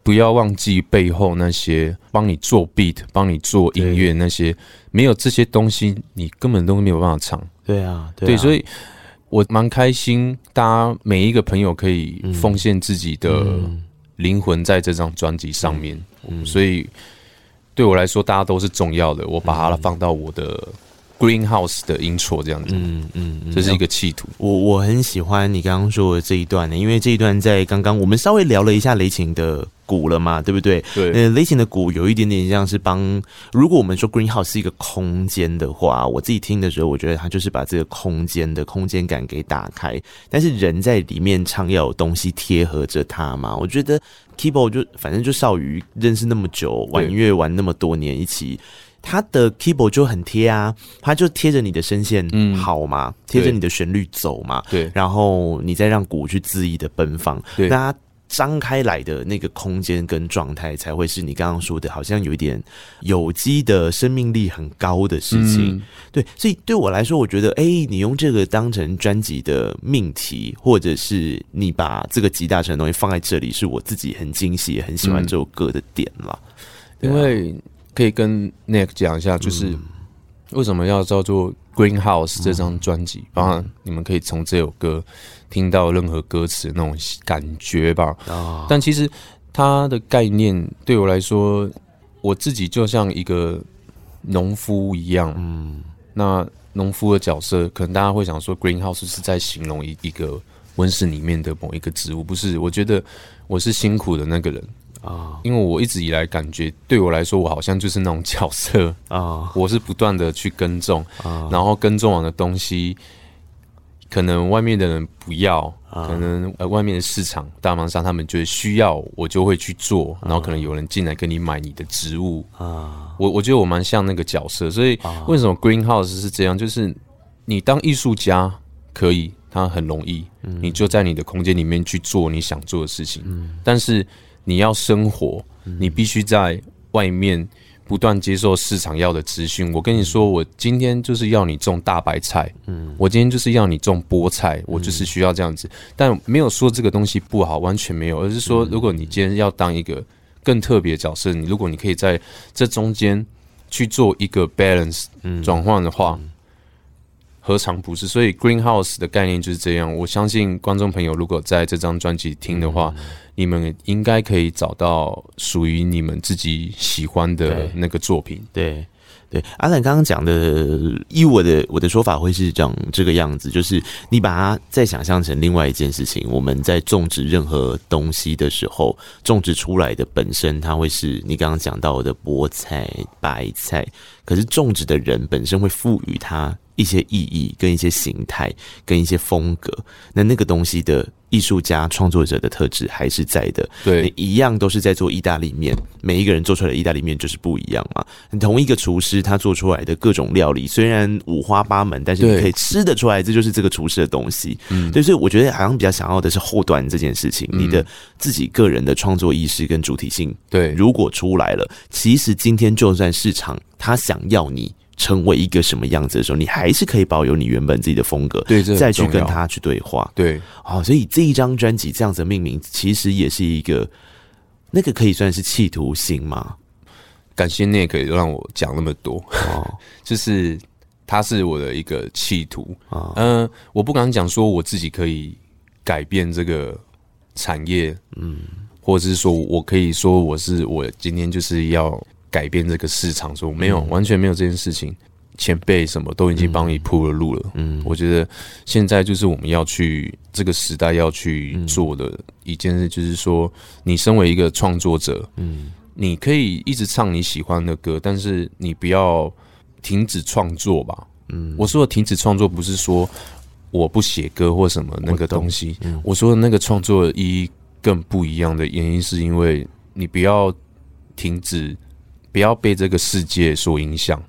不要忘记背后那些帮你做 beat、帮你做音乐那些，没有这些东西，你根本都没有办法唱。对啊，对，啊。对，所以。我蛮开心，大家每一个朋友可以奉献自己的灵魂在这张专辑上面，所以对我来说，大家都是重要的。我把它放到我的 Greenhouse 的 intro 这样子，嗯嗯，嗯这是一个企图。我我很喜欢你刚刚说的这一段呢，因为这一段在刚刚我们稍微聊了一下雷琴的。鼓了嘛，对不对？对，呃，雷擎的鼓有一点点像是帮。如果我们说 Greenhouse 是一个空间的话，我自己听的时候，我觉得它就是把这个空间的空间感给打开。但是人在里面唱要有东西贴合着它嘛。我觉得 Keyboard 就反正就少于认识那么久，玩音乐玩那么多年，一起他的 Keyboard 就很贴啊，他就贴着你的声线，嗯，好嘛，贴着你的旋律走嘛，对，然后你再让鼓去恣意的奔放，对，那。张开来的那个空间跟状态，才会是你刚刚说的，好像有一点有机的生命力很高的事情。嗯、对，所以对我来说，我觉得，哎、欸，你用这个当成专辑的命题，或者是你把这个集大成的东西放在这里，是我自己很惊喜、也很喜欢这首歌的点了。嗯、因为可以跟 Nick 讲一下，就是为什么要叫做 Greenhouse 这张专辑，当然、嗯、你们可以从这首歌。听到任何歌词的那种感觉吧，但其实它的概念对我来说，我自己就像一个农夫一样。嗯，那农夫的角色，可能大家会想说，Greenhouse 是在形容一一个温室里面的某一个植物，不是？我觉得我是辛苦的那个人啊，因为我一直以来感觉，对我来说，我好像就是那种角色啊，我是不断的去耕种，然后耕种完的东西。可能外面的人不要，可能呃外面的市场大芒商他们觉得需要，我就会去做，然后可能有人进来跟你买你的植物啊。我我觉得我蛮像那个角色，所以为什么 Greenhouse 是这样？就是你当艺术家可以，它很容易，你就在你的空间里面去做你想做的事情。但是你要生活，你必须在外面。不断接受市场要的资讯，我跟你说，我今天就是要你种大白菜，嗯，我今天就是要你种菠菜，我就是需要这样子，但没有说这个东西不好，完全没有，而是说，如果你今天要当一个更特别的角色，你如果你可以在这中间去做一个 balance 转换的话。何尝不是？所以 Greenhouse 的概念就是这样。我相信观众朋友如果在这张专辑听的话，嗯、你们应该可以找到属于你们自己喜欢的那个作品。对对，阿兰刚刚讲的，以我的我的说法会是长这个样子，就是你把它再想象成另外一件事情。我们在种植任何东西的时候，种植出来的本身，它会是你刚刚讲到的菠菜、白菜，可是种植的人本身会赋予它。一些意义、跟一些形态、跟一些风格，那那个东西的艺术家创作者的特质还是在的。对，一样都是在做意大利面，每一个人做出来的意大利面就是不一样嘛。你同一个厨师他做出来的各种料理，虽然五花八门，但是你可以吃得出来，这就是这个厨师的东西。嗯，对，所以我觉得好像比较想要的是后端这件事情，嗯、你的自己个人的创作意识跟主体性。对，如果出来了，其实今天就算市场他想要你。成为一个什么样子的时候，你还是可以保有你原本自己的风格，对，再去跟他去对话，对，好，所以这一张专辑这样子的命名，其实也是一个那个可以算是企图心吗？感谢 Nick 让我讲那么多，哦，就是他是我的一个企图。啊，嗯，我不敢讲说我自己可以改变这个产业，嗯，或者是说我可以说我是我今天就是要。改变这个市场，说没有，完全没有这件事情。前辈什么都已经帮你铺了路了。嗯，我觉得现在就是我们要去这个时代要去做的一件事，就是说，你身为一个创作者，嗯，你可以一直唱你喜欢的歌，但是你不要停止创作吧。嗯，我说的停止创作不是说我不写歌或什么那个东西。嗯，我说的那个创作的意义更不一样的原因，是因为你不要停止。不要被这个世界所影响。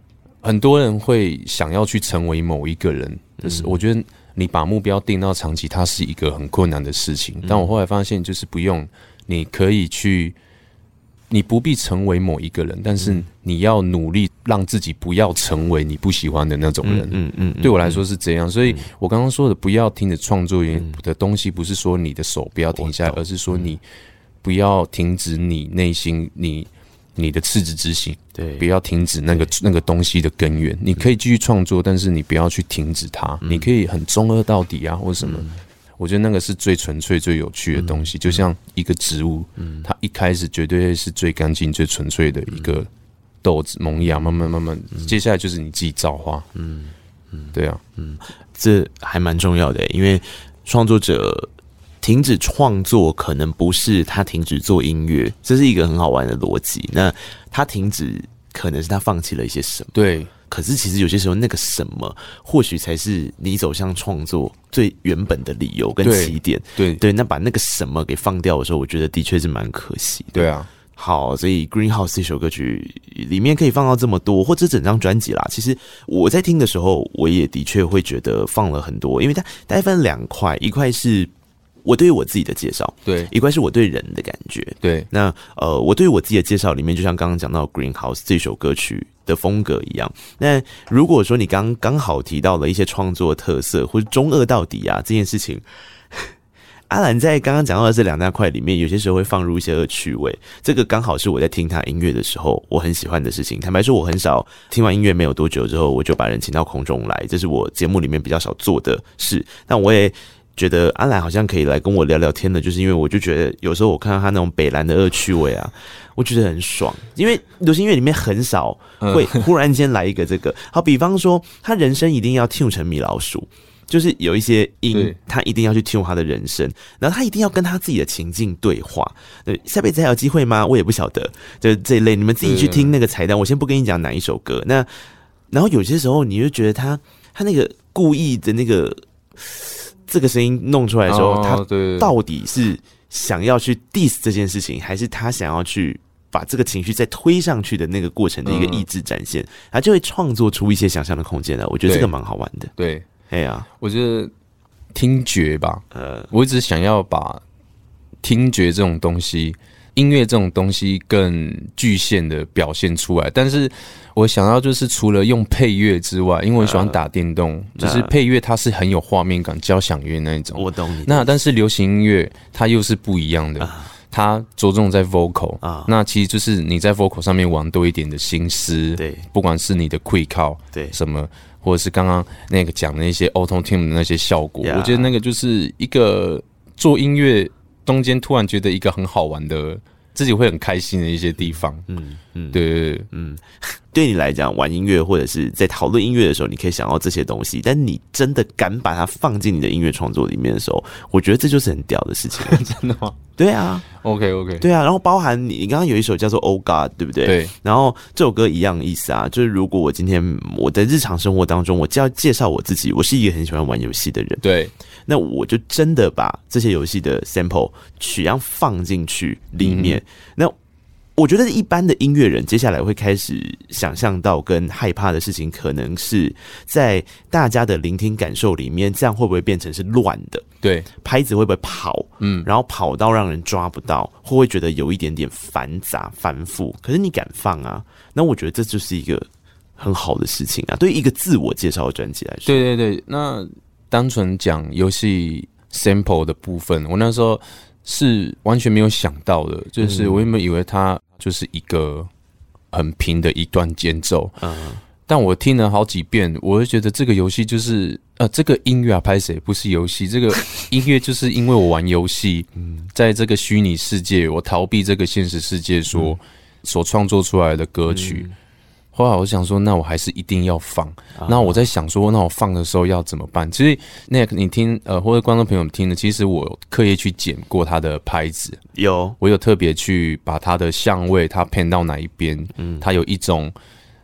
很多人会想要去成为某一个人，就是我觉得你把目标定到长期，它是一个很困难的事情。但我后来发现，就是不用，你可以去，你不必成为某一个人，但是你要努力让自己不要成为你不喜欢的那种人。嗯嗯，对我来说是这样。所以我刚刚说的不要停止创作的东西，不是说你的手不要停下来，而是说你不要停止你内心你。你的赤子之心，对，不要停止那个那个东西的根源。你可以继续创作，但是你不要去停止它。你可以很中二到底啊，或什么。我觉得那个是最纯粹、最有趣的东西。就像一个植物，它一开始绝对是最干净、最纯粹的一个豆子萌芽，慢慢慢慢，接下来就是你自己造化。嗯嗯，对啊，嗯，这还蛮重要的，因为创作者。停止创作可能不是他停止做音乐，这是一个很好玩的逻辑。那他停止可能是他放弃了一些什么？对。可是其实有些时候那个什么，或许才是你走向创作最原本的理由跟起点。对对，对，那把那个什么给放掉的时候，我觉得的确是蛮可惜。对啊。好，所以《Greenhouse》这首歌曲里面可以放到这么多，或者整张专辑啦。其实我在听的时候，我也的确会觉得放了很多，因为它大概分两块，一块是。我对于我自己的介绍，对，一块是我对人的感觉，对。那呃，我对于我自己的介绍里面，就像刚刚讲到《Greenhouse》这首歌曲的风格一样。那如果说你刚刚好提到了一些创作特色或者中二到底啊这件事情，阿兰在刚刚讲到的这两大块里面，有些时候会放入一些恶趣味。这个刚好是我在听他音乐的时候，我很喜欢的事情。坦白说，我很少听完音乐没有多久之后，我就把人请到空中来，这是我节目里面比较少做的事。但我也。觉得阿兰好像可以来跟我聊聊天的，就是因为我就觉得有时候我看到他那种北蓝的恶趣味啊，我觉得很爽。因为流行音乐里面很少会忽然间来一个这个，好比方说他人生一定要 tune 成米老鼠，就是有一些音他一定要去 tune 他的人生，然后他一定要跟他自己的情境对话。对，下辈子还有机会吗？我也不晓得。就这一类，你们自己去听那个彩蛋，我先不跟你讲哪一首歌。那然后有些时候你就觉得他他那个故意的那个。这个声音弄出来的时候，他到底是想要去 diss 这件事情，还是他想要去把这个情绪再推上去的那个过程的一个意志展现，他就会创作出一些想象的空间来。我觉得这个蛮好玩的。对，哎呀，我觉得听觉吧，呃，我一直想要把听觉这种东西。音乐这种东西更具现的表现出来，但是我想要就是除了用配乐之外，因为我喜欢打电动，就是配乐它是很有画面感，交响乐那一种。我懂你。那但是流行音乐它又是不一样的，它着重在 vocal 啊，那其实就是你在 vocal 上面玩多一点的心思，对，不管是你的 quick call，对，什么，或者是刚刚那个讲的那些 auto tune 的那些效果，我觉得那个就是一个做音乐。中间突然觉得一个很好玩的，自己会很开心的一些地方，嗯，嗯，对对对，嗯，对你来讲，玩音乐或者是在讨论音乐的时候，你可以想到这些东西，但你真的敢把它放进你的音乐创作里面的时候，我觉得这就是很屌的事情。真的吗？对啊，OK OK，对啊，然后包含你，你刚刚有一首叫做《Oh God》，对不对？对。然后这首歌一样意思啊，就是如果我今天我在日常生活当中，我就要介绍我自己，我是一个很喜欢玩游戏的人，对，那我就真的把这些游戏的 sample 取样放进去里面，嗯、那。我觉得一般的音乐人接下来会开始想象到跟害怕的事情，可能是在大家的聆听感受里面，这样会不会变成是乱的？对，拍子会不会跑？嗯，然后跑到让人抓不到，会不会觉得有一点点繁杂繁复？可是你敢放啊？那我觉得这就是一个很好的事情啊！对于一个自我介绍的专辑来说，对对对。那单纯讲游戏 sample 的部分，我那时候。是完全没有想到的，就是我原本以为它就是一个很平的一段间奏，嗯，但我听了好几遍，我就觉得这个游戏就是呃，这个音乐啊，拍谁不是游戏？这个 音乐就是因为我玩游戏，嗯，在这个虚拟世界，我逃避这个现实世界所所创作出来的歌曲。后来我想说，那我还是一定要放。那我在想说，那我放的时候要怎么办？其实那个你听呃，或者观众朋友们听的，其实我刻意去剪过他的拍子，有我有特别去把他的相位，他偏到哪一边，嗯，他有一种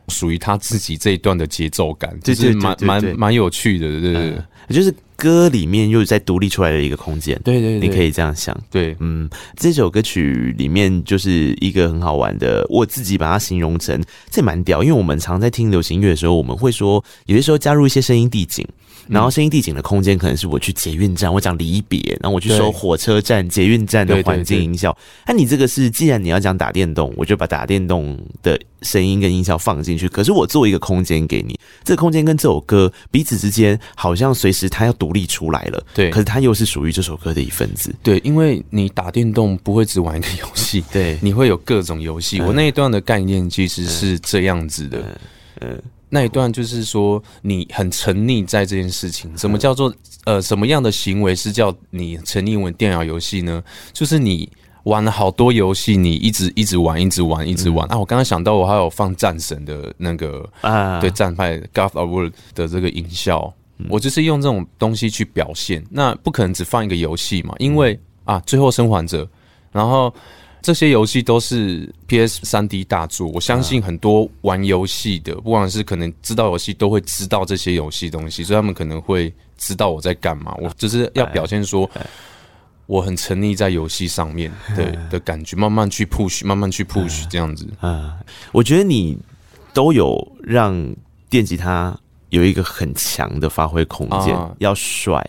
属于他自己这一段的节奏感，就是蛮蛮蛮有趣的，对对对，就是。歌里面又在独立出来的一个空间，对，对对，你可以这样想，对，嗯，这首歌曲里面就是一个很好玩的，我自己把它形容成这蛮屌，因为我们常在听流行音乐的时候，我们会说有些时候加入一些声音递景。然后声音地景的空间可能是我去捷运站，我讲离别，然后我去收火车站、捷运站的环境音效。那你这个是，既然你要讲打电动，我就把打电动的声音跟音效放进去。可是我做一个空间给你，这个空间跟这首歌彼此之间好像随时它要独立出来了。对，可是它又是属于这首歌的一份子。对，因为你打电动不会只玩一个游戏，对，你会有各种游戏。我那一段的概念其实是这样子的，嗯。那一段就是说，你很沉溺在这件事情。什么叫做呃，什么样的行为是叫你沉溺玩电脑游戏呢？就是你玩了好多游戏，你一直一直玩，一直玩，一直玩。啊，我刚刚想到，我还有放战神的那个啊，对战派 God of War 的这个音效，我就是用这种东西去表现。那不可能只放一个游戏嘛，因为啊，最后生还者，然后。这些游戏都是 PS 三 D 大作，我相信很多玩游戏的，不管是可能知道游戏，都会知道这些游戏东西，所以他们可能会知道我在干嘛。我就是要表现说，我很沉溺在游戏上面的的感觉，慢慢去 push，慢慢去 push 这样子。啊，我觉得你都有让电吉他有一个很强的发挥空间，要帅。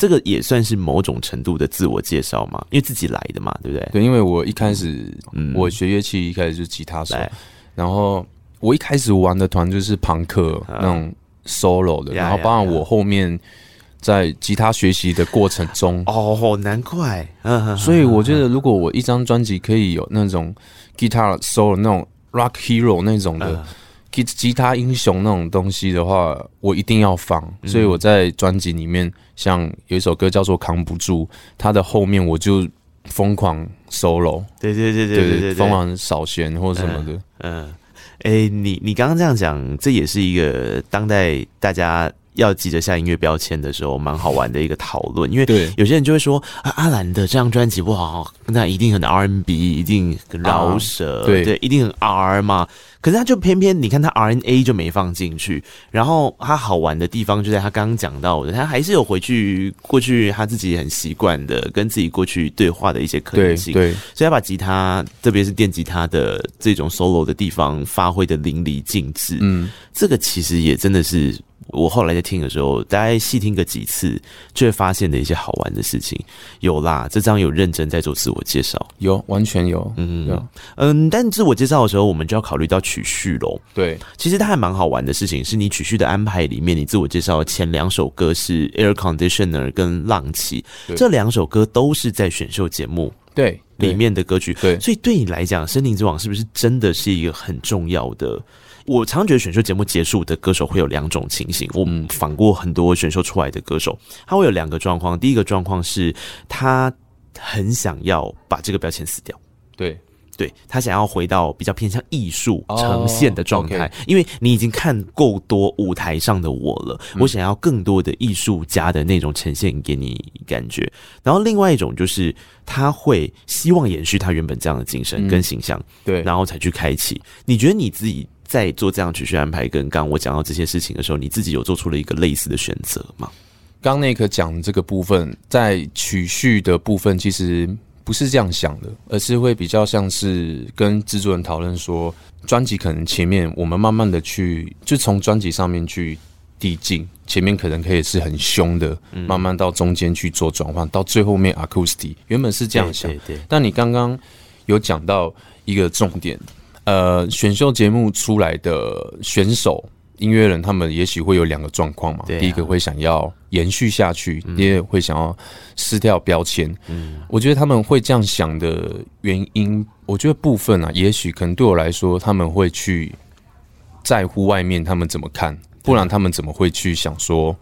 这个也算是某种程度的自我介绍嘛，因为自己来的嘛，对不对？对，因为我一开始，嗯，我学乐器一开始就是吉他手，嗯、然后我一开始玩的团就是朋克那种 solo 的，嗯、然后包括我后面在吉他学习的过程中，哦，难怪，嗯，所以我觉得如果我一张专辑可以有那种 guitar solo 那种 rock hero 那种的。嗯吉吉他英雄那种东西的话，我一定要放。所以我在专辑里面，像有一首歌叫做《扛不住》，它的后面我就疯狂 solo。对对对对对对，疯狂扫弦或什么的。嗯，哎、欸，你你刚刚这样讲，这也是一个当代大家。要急着下音乐标签的时候，蛮好玩的一个讨论，因为有些人就会说啊，阿兰的这张专辑不好，那一定很 R&B，一定很饶舌，对对，一定很 R 嘛。可是他就偏偏，你看他 RNA 就没放进去，然后他好玩的地方就在他刚刚讲到的，他还是有回去过去他自己很习惯的跟自己过去对话的一些可能性，对，所以他把吉他，特别是电吉他的这种 solo 的地方发挥的淋漓尽致，嗯，这个其实也真的是。我后来在听的时候，大概细听个几次，就会发现的一些好玩的事情。有啦，这张有认真在做自我介绍，有完全有，嗯有嗯。但自我介绍的时候，我们就要考虑到曲序喽。对，其实它还蛮好玩的事情，是你曲序的安排里面，你自我介绍的前两首歌是《Air Conditioner》跟《浪起》，这两首歌都是在选秀节目对里面的歌曲。对，所以对你来讲，《森林之王》是不是真的是一个很重要的？我常觉得选秀节目结束的歌手会有两种情形。我们访过很多选秀出来的歌手，他会有两个状况。第一个状况是他很想要把这个标签撕掉，对对，他想要回到比较偏向艺术呈现的状态，因为你已经看够多舞台上的我了，嗯、我想要更多的艺术家的那种呈现给你感觉。然后另外一种就是他会希望延续他原本这样的精神跟形象，嗯、对，然后才去开启。你觉得你自己在做这样曲序安排，跟刚刚我讲到这些事情的时候，你自己有做出了一个类似的选择吗？刚那个讲这个部分，在曲序的部分，其实。不是这样想的，而是会比较像是跟制作人讨论说，专辑可能前面我们慢慢的去，就从专辑上面去递进，前面可能可以是很凶的，慢慢到中间去做转换，到最后面 acoustic，原本是这样想。但你刚刚有讲到一个重点，呃，选秀节目出来的选手。音乐人他们也许会有两个状况嘛，第一个会想要延续下去，第二个会想要撕掉标签。嗯，我觉得他们会这样想的原因，我觉得部分啊，也许可能对我来说，他们会去在乎外面他们怎么看，不然他们怎么会去想说，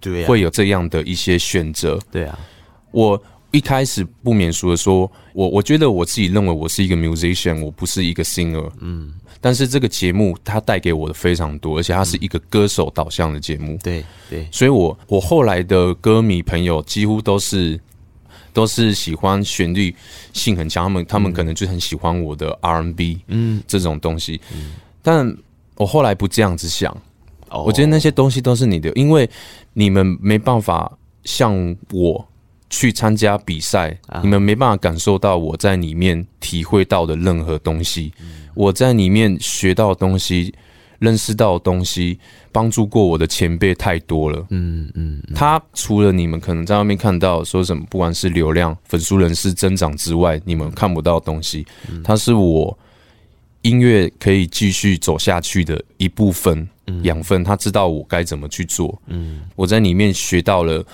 对，会有这样的一些选择。对啊，我一开始不免俗的说，我我觉得我自己认为我是一个 musician，我不是一个 singer。嗯。但是这个节目它带给我的非常多，而且它是一个歌手导向的节目。嗯、对对，所以我我后来的歌迷朋友几乎都是都是喜欢旋律性很强，他们他们可能就很喜欢我的 R&B，嗯，这种东西。嗯、但我后来不这样子想，哦、我觉得那些东西都是你的，因为你们没办法像我去参加比赛，啊、你们没办法感受到我在里面体会到的任何东西。嗯我在里面学到的东西，认识到的东西，帮助过我的前辈太多了。嗯嗯，他除了你们可能在外面看到说什么，不管是流量、粉丝人数增长之外，你们看不到的东西，他是我音乐可以继续走下去的一部分养分。他知道我该怎么去做。嗯，我在里面学到了，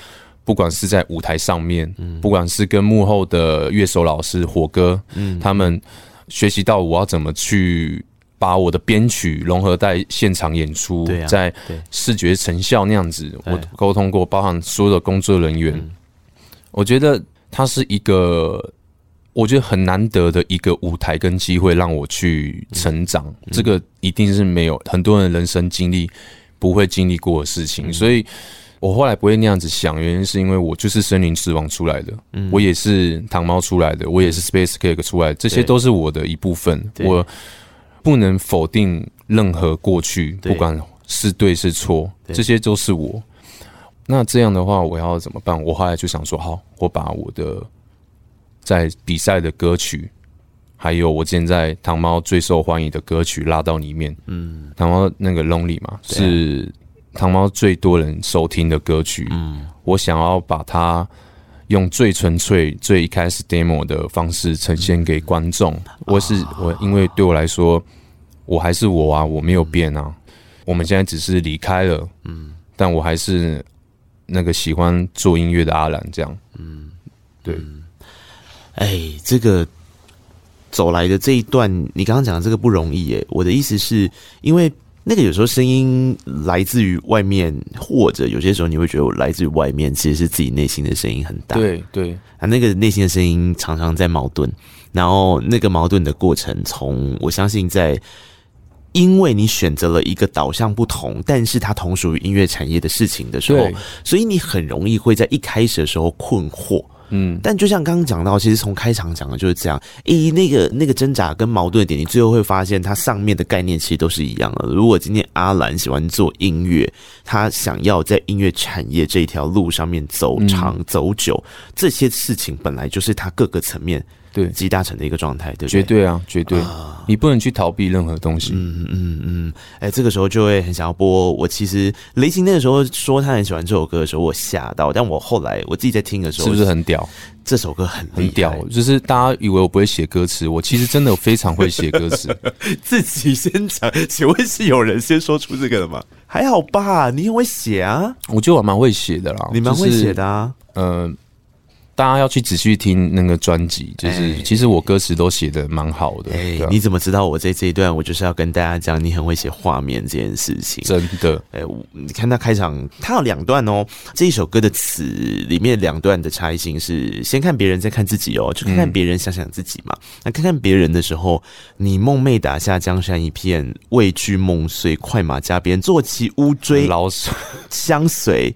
不管是在舞台上面，不管是跟幕后的乐手老师火哥，嗯，他们。学习到我要怎么去把我的编曲融合在现场演出，在视觉成效那样子，我沟通过，包含所有的工作人员。我觉得它是一个，我觉得很难得的一个舞台跟机会，让我去成长。这个一定是没有很多人人生经历不会经历过的事情，所以。我后来不会那样子想，原因是因为我就是森林之王出来的，嗯、我也是糖猫出来的，我也是 Space Cake 出来的，这些都是我的一部分。我不能否定任何过去，不管是对是错，这些都是我。那这样的话，我要怎么办？我后来就想说，好，我把我的在比赛的歌曲，还有我现在糖猫最受欢迎的歌曲拉到里面。嗯，糖猫那个 Lonely 嘛，是。糖猫最多人收听的歌曲，嗯，我想要把它用最纯粹、最一开始 demo 的方式呈现给观众。我是我，因为对我来说，我还是我啊，我没有变啊。我们现在只是离开了，嗯，但我还是那个喜欢做音乐的阿兰，这样，嗯，对。哎，这个走来的这一段，你刚刚讲的这个不容易耶。我的意思是因为。那个有时候声音来自于外面，或者有些时候你会觉得我来自于外面，其实是自己内心的声音很大。对对啊，那个内心的声音常常在矛盾，然后那个矛盾的过程，从我相信在，因为你选择了一个导向不同，但是它同属于音乐产业的事情的时候，所以你很容易会在一开始的时候困惑。嗯，但就像刚刚讲到，其实从开场讲的就是这样。咦，那个那个挣扎跟矛盾的点，你最后会发现，它上面的概念其实都是一样的。如果今天阿兰喜欢做音乐，他想要在音乐产业这条路上面走长走久，这些事情本来就是他各个层面。对，集大成的一个状态，对不对？绝对啊，绝对！啊、你不能去逃避任何东西。嗯嗯嗯，哎、欸，这个时候就会很想要播。我其实雷霆那个时候说他很喜欢这首歌的时候，我吓到。但我后来我自己在听的时候，是不是很屌？这首歌很很屌，就是大家以为我不会写歌词，我其实真的非常会写歌词。自己先讲，请问是有人先说出这个的吗？还好吧，你很会写啊。我觉得我蛮会写的啦，你蛮会写的啊。嗯。呃大家要去仔细听那个专辑，就是其实我歌词都写的蛮好的。哎，你怎么知道我在这一段？我就是要跟大家讲，你很会写画面这件事情。真的，哎，你看他开场，他有两段哦。这一首歌的词里面两段的差异性是：先看别人，再看自己哦。就看看别人，想想自己嘛。那看看别人的时候，你梦寐打下江山一片，畏惧梦碎，快马加鞭，坐骑乌騅，老相随。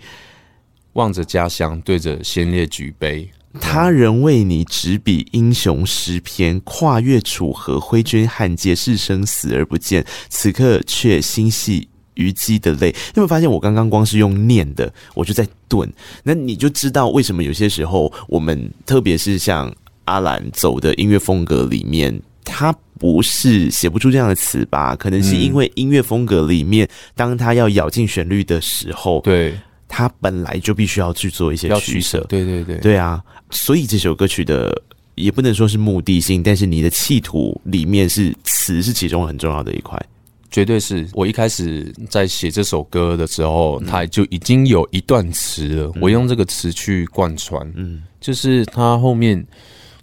望着家乡，对着先烈举杯。他人为你执笔英雄诗篇，跨越楚河，挥军汉界，是生死而不见。此刻却心系虞姬的泪。你有没有发现，我刚刚光是用念的，我就在顿。那你就知道为什么有些时候，我们特别是像阿兰走的音乐风格里面，他不是写不出这样的词吧？可能是因为音乐风格里面，当他要咬进旋律的时候，对。他本来就必须要去做一些取舍，对对对，对啊，所以这首歌曲的也不能说是目的性，但是你的企图里面是词是其中很重要的一块，绝对是我一开始在写这首歌的时候，它就已经有一段词了，我用这个词去贯穿，嗯，就是它后面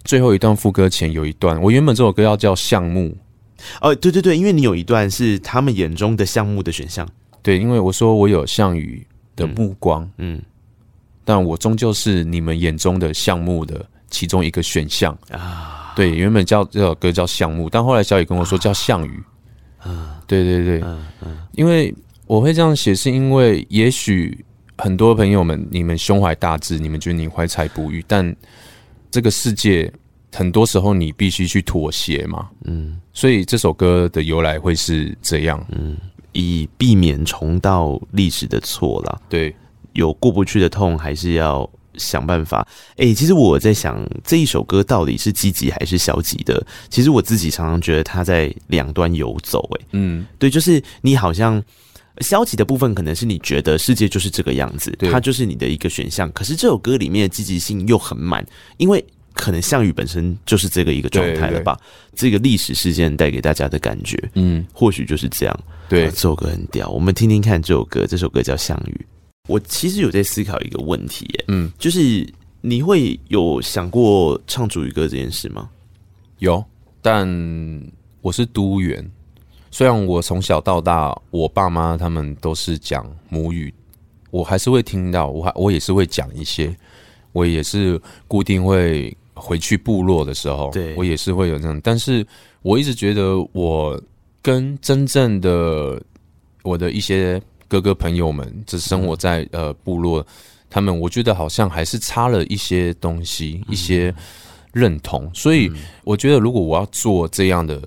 最后一段副歌前有一段，我原本这首歌要叫项目，哦，对对对，因为你有一段是他们眼中的项目的选项，对，因为我说我有项羽的目光，嗯，嗯，但我终究是你们眼中的项目的其中一个选项啊。对，原本叫这首歌叫项目，但后来小雨跟我说叫项羽。啊，对对对，嗯嗯，因为我会这样写，是因为也许很多朋友们，你们胸怀大志，你们觉得你怀才不遇，但这个世界很多时候你必须去妥协嘛。嗯，所以这首歌的由来会是这样。嗯。以避免重蹈历史的错了，对，有过不去的痛，还是要想办法。哎、欸，其实我在想，这一首歌到底是积极还是消极的？其实我自己常常觉得它在两端游走。哎，嗯，对，就是你好像消极的部分，可能是你觉得世界就是这个样子，它就是你的一个选项。可是这首歌里面的积极性又很满，因为。可能项羽本身就是这个一个状态了吧？这个历史事件带给大家的感觉，嗯，或许就是这样。对，这首歌很屌，我们听听看这首歌。这首歌叫《项羽》。我其实有在思考一个问题，耶，嗯，就是你会有想过唱主语歌这件事吗？有，但我是都原，虽然我从小到大，我爸妈他们都是讲母语，我还是会听到，我还我也是会讲一些，我也是固定会。回去部落的时候，对，我也是会有这样，但是我一直觉得我跟真正的我的一些哥哥朋友们，只生活在呃部落，他们我觉得好像还是差了一些东西，一些认同。所以我觉得，如果我要做这样的，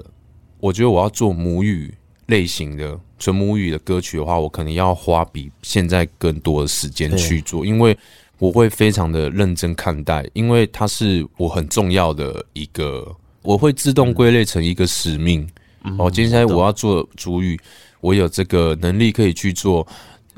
我觉得我要做母语类型的纯母语的歌曲的话，我可能要花比现在更多的时间去做，因为。我会非常的认真看待，因为它是我很重要的一个，我会自动归类成一个使命。哦，接下来我要做主语，我有这个能力可以去做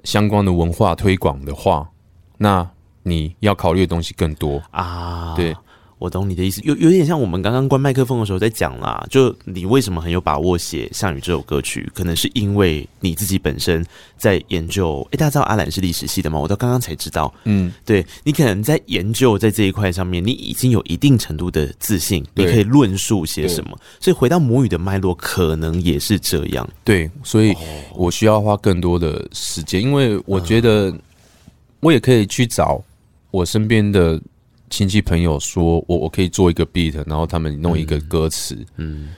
相关的文化推广的话，那你要考虑的东西更多啊。对。我懂你的意思，有有点像我们刚刚关麦克风的时候在讲啦。就你为什么很有把握写《项羽》这首歌曲，可能是因为你自己本身在研究。诶、欸，大家知道阿兰是历史系的吗？我到刚刚才知道。嗯，对，你可能在研究在这一块上面，你已经有一定程度的自信，你可以论述些什么。所以回到母语的脉络，可能也是这样。对，所以我需要花更多的时间，因为我觉得我也可以去找我身边的。亲戚朋友说我我可以做一个 beat，然后他们弄一个歌词，嗯，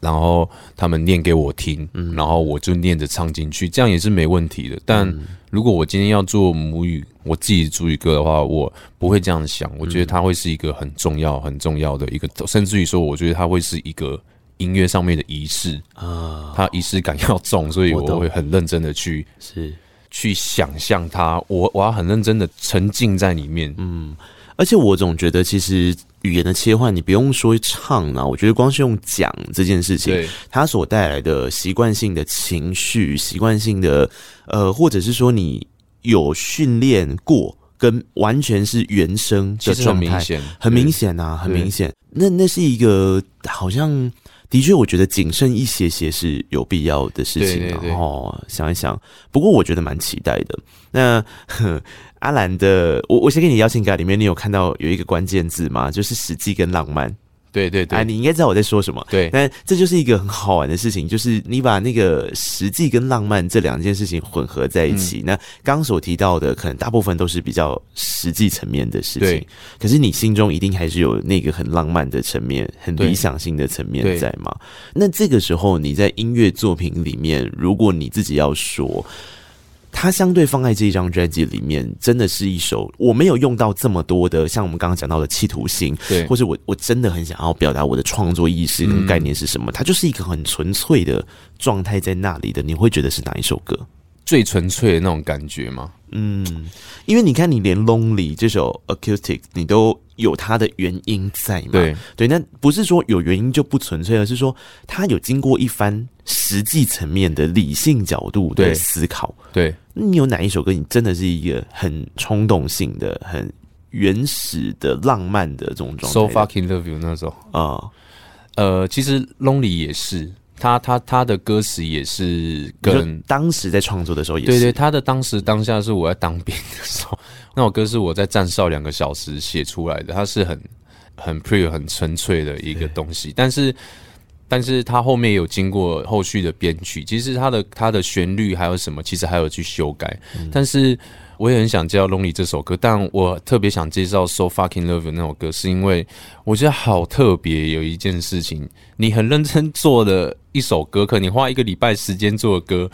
然后他们念给我听，嗯，然后我就念着唱进去，这样也是没问题的。但如果我今天要做母语，我自己主语歌的话，我不会这样想。我觉得它会是一个很重要、很重要的一个，甚至于说，我觉得它会是一个音乐上面的仪式啊，它仪式感要重，所以我会很认真的去是。去想象它，我我要很认真的沉浸在里面，嗯。而且我总觉得，其实语言的切换，你不用说唱啊，我觉得光是用讲这件事情，它所带来的习惯性的情绪、习惯性的呃，或者是说你有训练过，跟完全是原声的状态，很明显啊，很明显。那那是一个好像的确，我觉得谨慎一些些是有必要的事情。然后想一想，不过我觉得蛮期待的。那阿兰的，我我先给你邀请卡里面，你有看到有一个关键字吗？就是实际跟浪漫。对对对，哎，你应该知道我在说什么。对，但这就是一个很好玩的事情，就是你把那个实际跟浪漫这两件事情混合在一起。嗯、那刚刚所提到的，可能大部分都是比较实际层面的事情。可是你心中一定还是有那个很浪漫的层面、很理想性的层面在嘛？那这个时候你在音乐作品里面，如果你自己要说。它相对放在这一张专辑里面，真的是一首我没有用到这么多的，像我们刚刚讲到的企图心，对，或者我我真的很想要表达我的创作意识跟概念是什么，嗯、它就是一个很纯粹的状态在那里的。你会觉得是哪一首歌？最纯粹的那种感觉吗？嗯，因为你看，你连《Lonely》这首 Acoustic 你都有它的原因在嘛？对对，那不是说有原因就不纯粹，而是说他有经过一番实际层面的理性角度的思考。对，对你有哪一首歌，你真的是一个很冲动性的、很原始的、浪漫的这种状态？So fucking love you 那种啊，呃，其实《Lonely》也是。他他他的歌词也是跟当时在创作的时候也是对对，他的当时当下是我在当兵的时候，那首歌是我在站哨两个小时写出来的，它是很很 pure 很纯粹的一个东西，但是但是他后面有经过后续的编曲，其实他的他的旋律还有什么，其实还有去修改，嗯、但是。我也很想介绍《Lonely》这首歌，但我特别想介绍《So Fucking Love》那首歌，是因为我觉得好特别。有一件事情，你很认真做的一首歌，可你花一个礼拜时间做的歌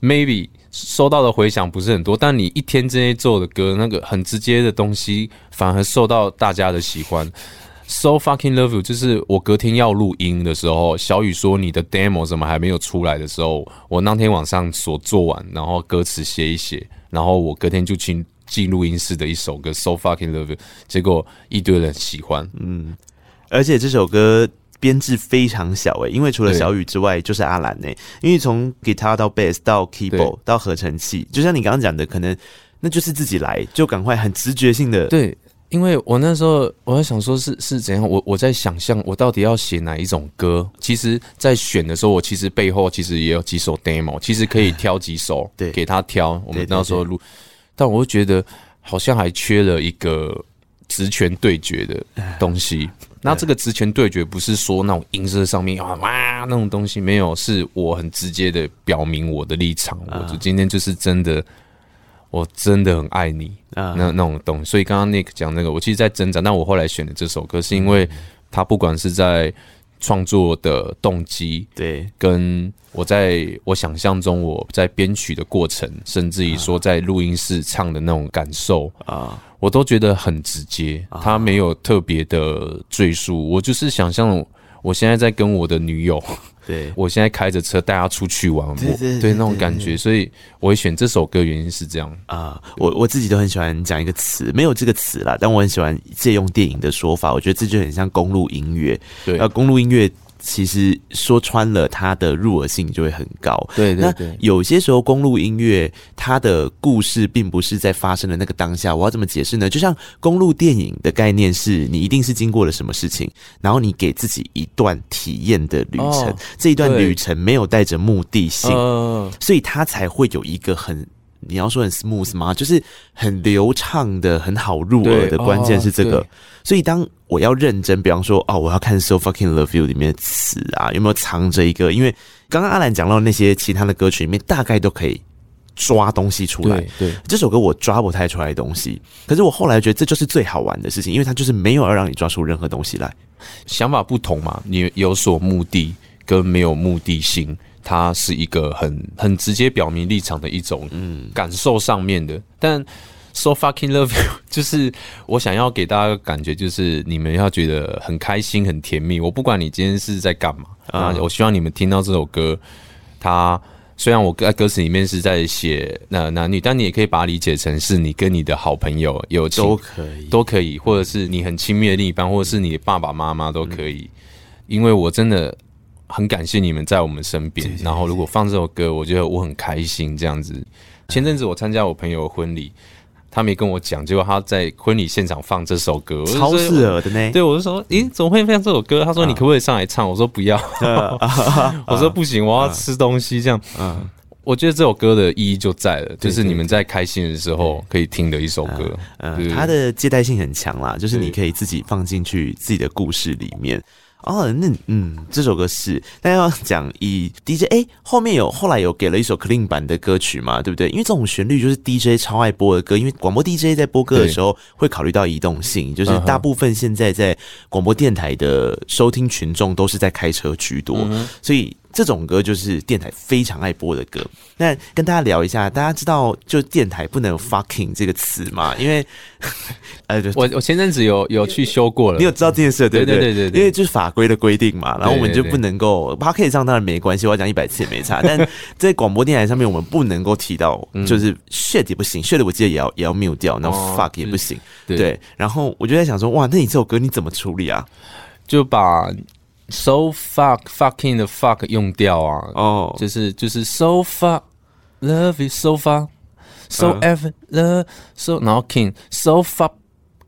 ，maybe 收到的回响不是很多，但你一天之内做的歌，那个很直接的东西，反而受到大家的喜欢。So fucking love you，就是我隔天要录音的时候，小雨说你的 demo 怎么还没有出来的时候，我当天晚上所做完，然后歌词写一写，然后我隔天就去进录音室的一首歌 So fucking love you，结果一堆人喜欢，嗯，而且这首歌编制非常小诶，因为除了小雨之外就是阿兰诶，因为从 guitar 到 bass 到 keyboard 到合成器，就像你刚刚讲的，可能那就是自己来，就赶快很直觉性的对。因为我那时候我在想说是是怎样，我我在想象我到底要写哪一种歌。其实，在选的时候，我其实背后其实也有几首 demo，其实可以挑几首，对，给他挑。我们那时候录，但我会觉得好像还缺了一个职权对决的东西。那这个职权对决不是说那种音色上面啊哇那种东西没有，是我很直接的表明我的立场。我就今天就是真的。我真的很爱你，那那种东西。所以刚刚 Nick 讲那个，我其实在挣扎。但我后来选的这首歌，是因为他不管是在创作的动机，对，跟我在我想象中我在编曲的过程，甚至于说在录音室唱的那种感受啊，我都觉得很直接。他没有特别的赘述，我就是想象我现在在跟我的女友。对，我现在开着车带他出去玩，对那种感觉，所以我会选这首歌，原因是这样啊。我我自己都很喜欢讲一个词，没有这个词啦，但我很喜欢借用电影的说法，我觉得这就很像公路音乐，对，啊，公路音乐。其实说穿了，它的入耳性就会很高。对对对，那有些时候公路音乐，它的故事并不是在发生的那个当下。我要怎么解释呢？就像公路电影的概念是，你一定是经过了什么事情，然后你给自己一段体验的旅程。哦，这一段旅程没有带着目的性，所以它才会有一个很。你要说很 smooth 吗？就是很流畅的、很好入耳的。关键是这个。所以当我要认真，比方说，哦，我要看《So Fucking Love You》里面的词啊，有没有藏着一个？因为刚刚阿兰讲到那些其他的歌曲里面，大概都可以抓东西出来。对，这首歌我抓不太出来东西，可是我后来觉得这就是最好玩的事情，因为它就是没有要让你抓出任何东西来。想法不同嘛，你有所目的跟没有目的性。它是一个很很直接表明立场的一种感受上面的，嗯、但 so fucking love you 就是我想要给大家的感觉，就是你们要觉得很开心、很甜蜜。我不管你今天是在干嘛啊，我希望你们听到这首歌，它虽然我在歌词里面是在写那男女，但你也可以把它理解成是你跟你的好朋友、友情都可以，都可以，或者是你很亲密的另一半，或者是你的爸爸妈妈都可以，因为我真的。很感谢你们在我们身边，然后如果放这首歌，我觉得我很开心这样子。前阵子我参加我朋友的婚礼，他没跟我讲，结果他在婚礼现场放这首歌，超适合的呢。对，我就说，咦，怎么会放这首歌？他说，你可不可以上来唱？我说不要，我说不行，我要吃东西。这样，嗯，我觉得这首歌的意义就在了，就是你们在开心的时候可以听的一首歌。嗯，它的接待性很强啦，就是你可以自己放进去自己的故事里面。哦，那嗯，这首歌是，但要讲以 DJ 哎、欸，后面有后来有给了一首 clean 版的歌曲嘛，对不对？因为这种旋律就是 DJ 超爱播的歌，因为广播 DJ 在播歌的时候会考虑到移动性，就是大部分现在在广播电台的收听群众都是在开车居多，嗯、所以。这种歌就是电台非常爱播的歌。那跟大家聊一下，大家知道就电台不能有 fucking 这个词吗？因为 呃，我我前阵子有有去修过了，你有知道这件事对不对？对对对，因为就是法规的规定嘛，然后我们就不能够 “fucking” 上当然没关系，我要讲一百次也没差。但在广播电台上面，我们不能够提到就是 shit 也不行，shit 我记得也要也要 mute 掉，然后 fuck 也不行。对，然后我就在想说，哇，那你这首歌你怎么处理啊？就把。So fuck fucking 的 fuck 用掉啊！哦、oh.，就是就是 so fuck love is so fuck so ever love so 然后 king so fuck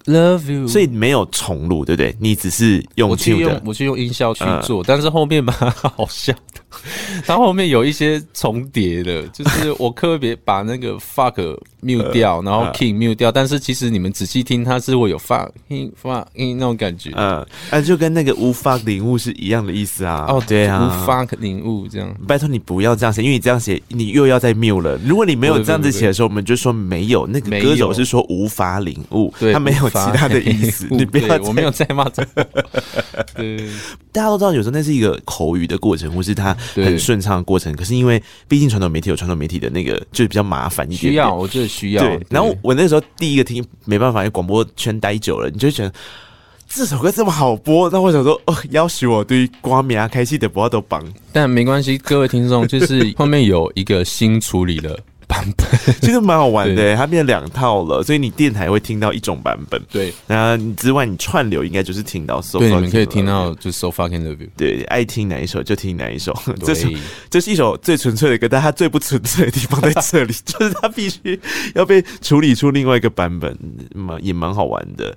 love you，所以没有重录，对不对？你只是用我去用我去用音效去做，uh. 但是后面蛮好笑的。它后面有一些重叠的，就是我特别把那个 fuck mute 掉，然后 king mute 掉，但是其实你们仔细听，它是会有 fuck king fuck king 那种感觉，嗯，啊，就跟那个无 fuck 领悟是一样的意思啊。哦，对啊，无 fuck 领悟这样。拜托你不要这样写，因为你这样写，你又要再 mute 了。如果你没有这样子写的时候，我们就说没有。那个歌手是说无法领悟，他没有其他的意思。你不要，我没有在骂这个。对，大家都知道，有时候那是一个口语的过程，或是他。很顺畅的过程，可是因为毕竟传统媒体有传统媒体的那个，就是比较麻烦一点点。需要，我觉得需要。对，然后我那时候第一个听，没办法，因为广播圈待久了，你就觉得这首歌这么好播，那我想说，哦，要许我对于光明啊开戏的播都帮，但没关系，各位听众，就是后面有一个新处理了。版本 其实蛮好玩的，它变成两套了，所以你电台会听到一种版本，对。那之外，你串流应该就是听到 So，对，你们可以听到就 So fucking love you，对，爱听哪一首就听哪一首。这是这是一首最纯粹的歌，但它最不纯粹的地方在这里，就是它必须要被处理出另外一个版本，蛮也蛮好玩的。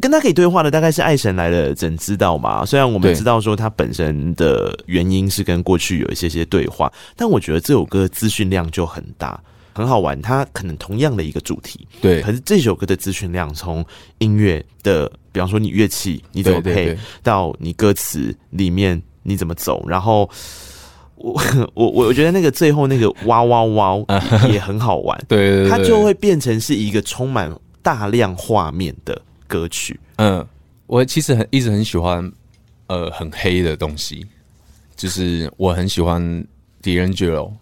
跟他可以对话的大概是爱神来了，怎知道嘛？虽然我们知道说他本身的原因是跟过去有一些些对话，但我觉得这首歌资讯量就很大，很好玩。它可能同样的一个主题，对，可是这首歌的资讯量从音乐的，比方说你乐器你怎么配，到你歌词里面你怎么走，然后 我我我觉得那个最后那个哇哇哇 也很好玩，对，它就会变成是一个充满大量画面的。歌曲，嗯，我其实很一直很喜欢，呃，很黑的东西，就是我很喜欢 D'Angelo，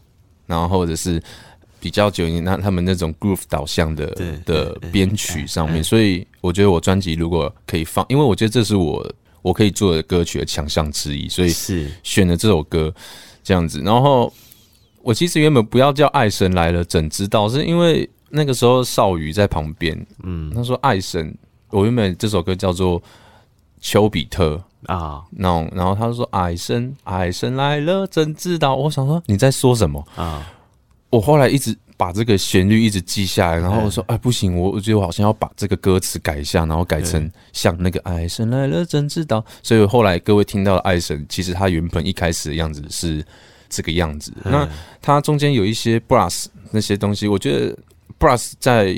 然后或者是比较久年那他们那种 groove 导向的的编曲上面，所以我觉得我专辑如果可以放，因为我觉得这是我我可以做的歌曲的强项之一，所以是。选了这首歌这样子。然后我其实原本不要叫爱神来了，怎知道是因为那个时候少宇在旁边，嗯，他说爱神。我原本这首歌叫做丘比特啊，那种，然后他就说爱神，爱神来了，怎知道？我想说你在说什么啊？我后来一直把这个旋律一直记下来，然后我说哎不行，我我觉得我好像要把这个歌词改一下，然后改成像那个爱神来了，怎知道？所以后来各位听到的爱神，其实他原本一开始的样子是这个样子。那它中间有一些 brass 那些东西，我觉得 brass 在。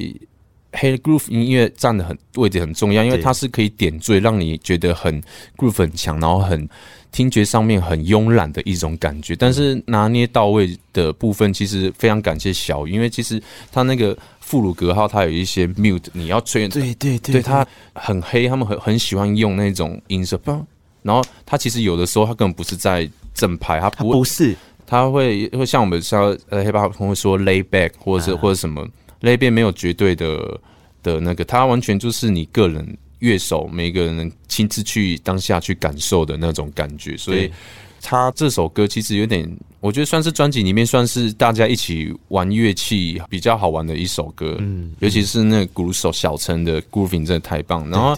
黑 groove 音乐占的很位置很重要，因为它是可以点缀，让你觉得很 groove 很强，然后很听觉上面很慵懒的一种感觉。但是拿捏到位的部分，其实非常感谢小宇，因为其实他那个副鲁格号，它有一些 mute，你要吹，对对对，对它很黑，他们很很喜欢用那种音色。然后他其实有的时候他根本不是在正拍，他不，不是，他会会像我们像呃黑豹会说 lay back 或者是或者什么。那边没有绝对的的那个，它完全就是你个人乐手每个人亲自去当下去感受的那种感觉，所以他这首歌其实有点，我觉得算是专辑里面算是大家一起玩乐器比较好玩的一首歌，嗯，尤其是那个鼓手小陈的 grooving 真的太棒，然后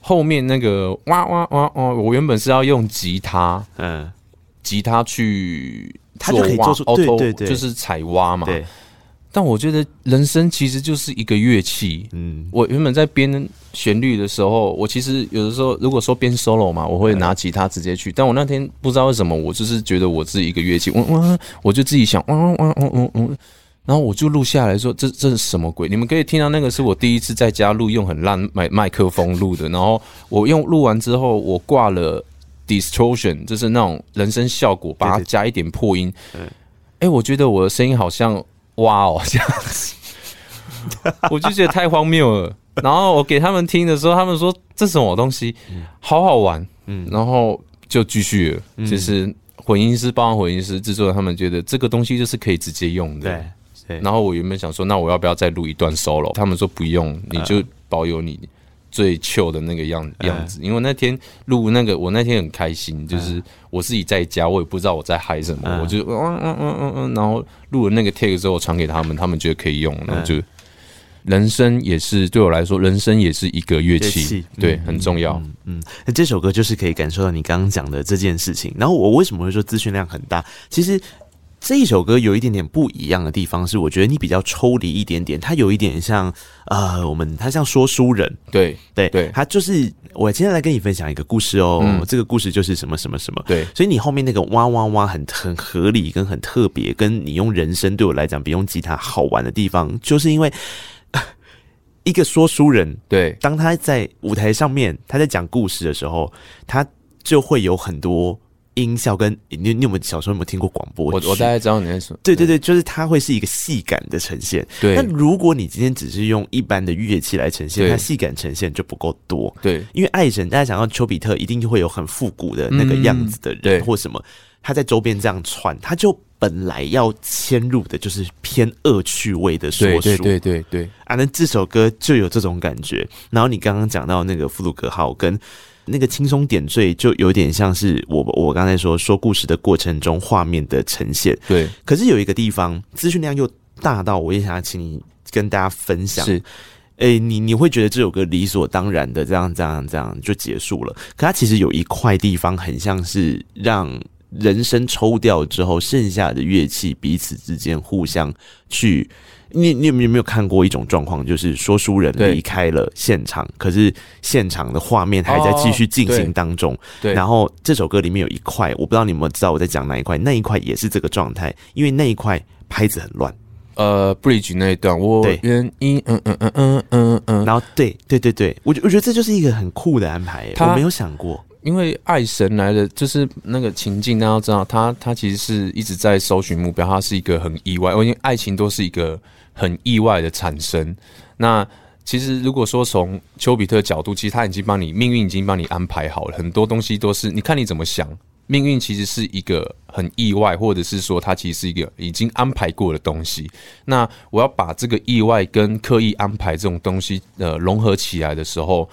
后面那个哇哇哇哇，我原本是要用吉他，嗯，吉他去，他就可以做出，对对对，就是踩挖嘛，对。但我觉得人生其实就是一个乐器。嗯，我原本在编旋律的时候，我其实有的时候如果说编 solo 嘛，我会拿吉他直接去。但我那天不知道为什么，我就是觉得我自己一个乐器，我我我就自己想，嗯嗯嗯嗯嗯，然后我就录下来说，这这是什么鬼？你们可以听到那个是我第一次在家录，用很烂麦麦克风录的。然后我用录完之后，我挂了 distortion，就是那种人声效果，把它加一点破音。哎，我觉得我的声音好像。哇哦，这样子，我就觉得太荒谬了。然后我给他们听的时候，他们说这什么东西，好好玩。嗯，然后就继续了，就是混音师、包含混音师、制作人，他们觉得这个东西就是可以直接用的。对。然后我原本想说，那我要不要再录一段 solo？他们说不用，你就保有你。最 chill 的那个样样子，因为那天录那个，我那天很开心，就是我自己在家，我也不知道我在嗨什么，我就嗯嗯嗯嗯嗯，然后录了那个 take 之后传给他们，他们觉得可以用，然后就人生也是对我来说，人生也是一个乐器，对，很重要。嗯，那这首歌就是可以感受到你刚刚讲的这件事情。然后我为什么会说资讯量很大？其实。这一首歌有一点点不一样的地方是，我觉得你比较抽离一点点，它有一点像呃，我们它像说书人，对对对，它就是我今天来跟你分享一个故事哦，嗯、这个故事就是什么什么什么，对，所以你后面那个哇哇哇很很合理跟很特别，跟你用人声对我来讲比用吉他好玩的地方，就是因为 一个说书人，对，当他在舞台上面他在讲故事的时候，他就会有很多。音效跟你，你有没有小时候有没有听过广播？我我大概知道你在说。对对对，就是它会是一个戏感的呈现。对。那如果你今天只是用一般的乐器来呈现，它戏感呈现就不够多。对。因为爱神，大家想到丘比特一定就会有很复古的那个样子的人，或什么，他在周边这样串，他就本来要迁入的就是偏恶趣味的说书。对对对对。啊，那这首歌就有这种感觉。然后你刚刚讲到那个弗鲁格号跟。那个轻松点缀就有点像是我我刚才说说故事的过程中画面的呈现，对。可是有一个地方资讯量又大到，我也想要请你跟大家分享。是，哎、欸，你你会觉得这首歌理所当然的这样这样这样就结束了，可它其实有一块地方很像是让人声抽掉之后，剩下的乐器彼此之间互相去。你你有没有看过一种状况，就是说书人离开了现场，可是现场的画面还在继续进行当中。对，然后这首歌里面有一块，我不知道你有没有知道我在讲哪一块，那一块也是这个状态，因为那一块拍子很乱。呃，bridge 那一段，我原因嗯嗯嗯嗯嗯嗯，然后对对对对，我我觉得这就是一个很酷的安排，我没有想过，因为爱神来了，就是那个情境，大家要知道，他他其实是一直在搜寻目标，他是一个很意外，因为爱情都是一个。很意外的产生。那其实，如果说从丘比特角度，其实他已经帮你命运已经帮你安排好了，很多东西都是你看你怎么想。命运其实是一个很意外，或者是说它其实是一个已经安排过的东西。那我要把这个意外跟刻意安排这种东西呃融合起来的时候，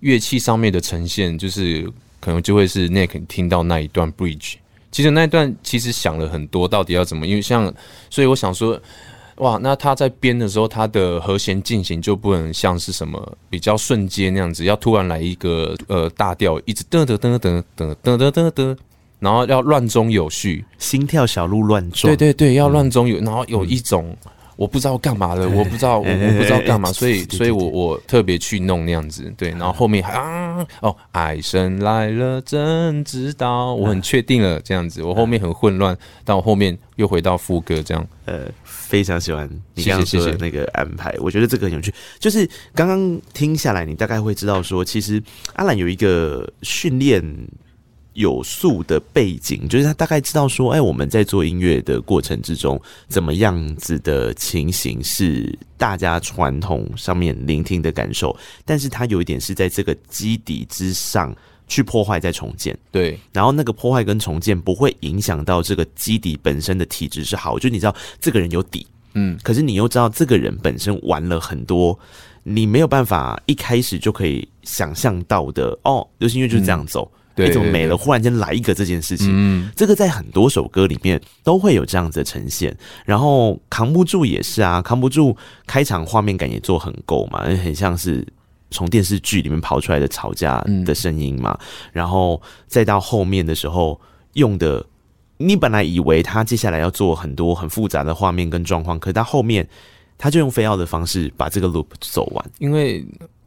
乐器上面的呈现就是可能就会是 Nick 听到那一段 Bridge。其实那一段其实想了很多，到底要怎么？因为像所以我想说。哇，那他在编的时候，他的和弦进行就不能像是什么比较瞬间那样子，要突然来一个呃大调，一直噔噔噔噔噔噔噔噔噔，然后要乱中有序，心跳小鹿乱撞。对对对，要乱中有，然后有一种。我不知道干嘛的，我不知道，我我不知道干嘛，所以，所以我我特别去弄那样子，对，然后后面还啊，哦，爱神来了，真知道，我很确定了这样子，我后面很混乱，但我后面又回到副歌这样，呃，非常喜欢你刚刚说的那个安排，我觉得这个很有趣，就是刚刚听下来，你大概会知道说，其实阿兰有一个训练。有素的背景，就是他大概知道说，哎，我们在做音乐的过程之中，怎么样子的情形是大家传统上面聆听的感受，但是他有一点是在这个基底之上去破坏再重建，对，然后那个破坏跟重建不会影响到这个基底本身的体质是好，就你知道这个人有底，嗯，可是你又知道这个人本身玩了很多，你没有办法一开始就可以想象到的哦，流行音乐就是这样走。嗯对，怎么没了？忽然间来一个这件事情，嗯，这个在很多首歌里面都会有这样子的呈现。然后扛不住也是啊，扛不住开场画面感也做很够嘛，很像是从电视剧里面跑出来的吵架的声音嘛。然后再到后面的时候用的你本来以为他接下来要做很多很复杂的画面跟状况，可是他后面他就用 fade out 的方式把这个 loop 走完。因为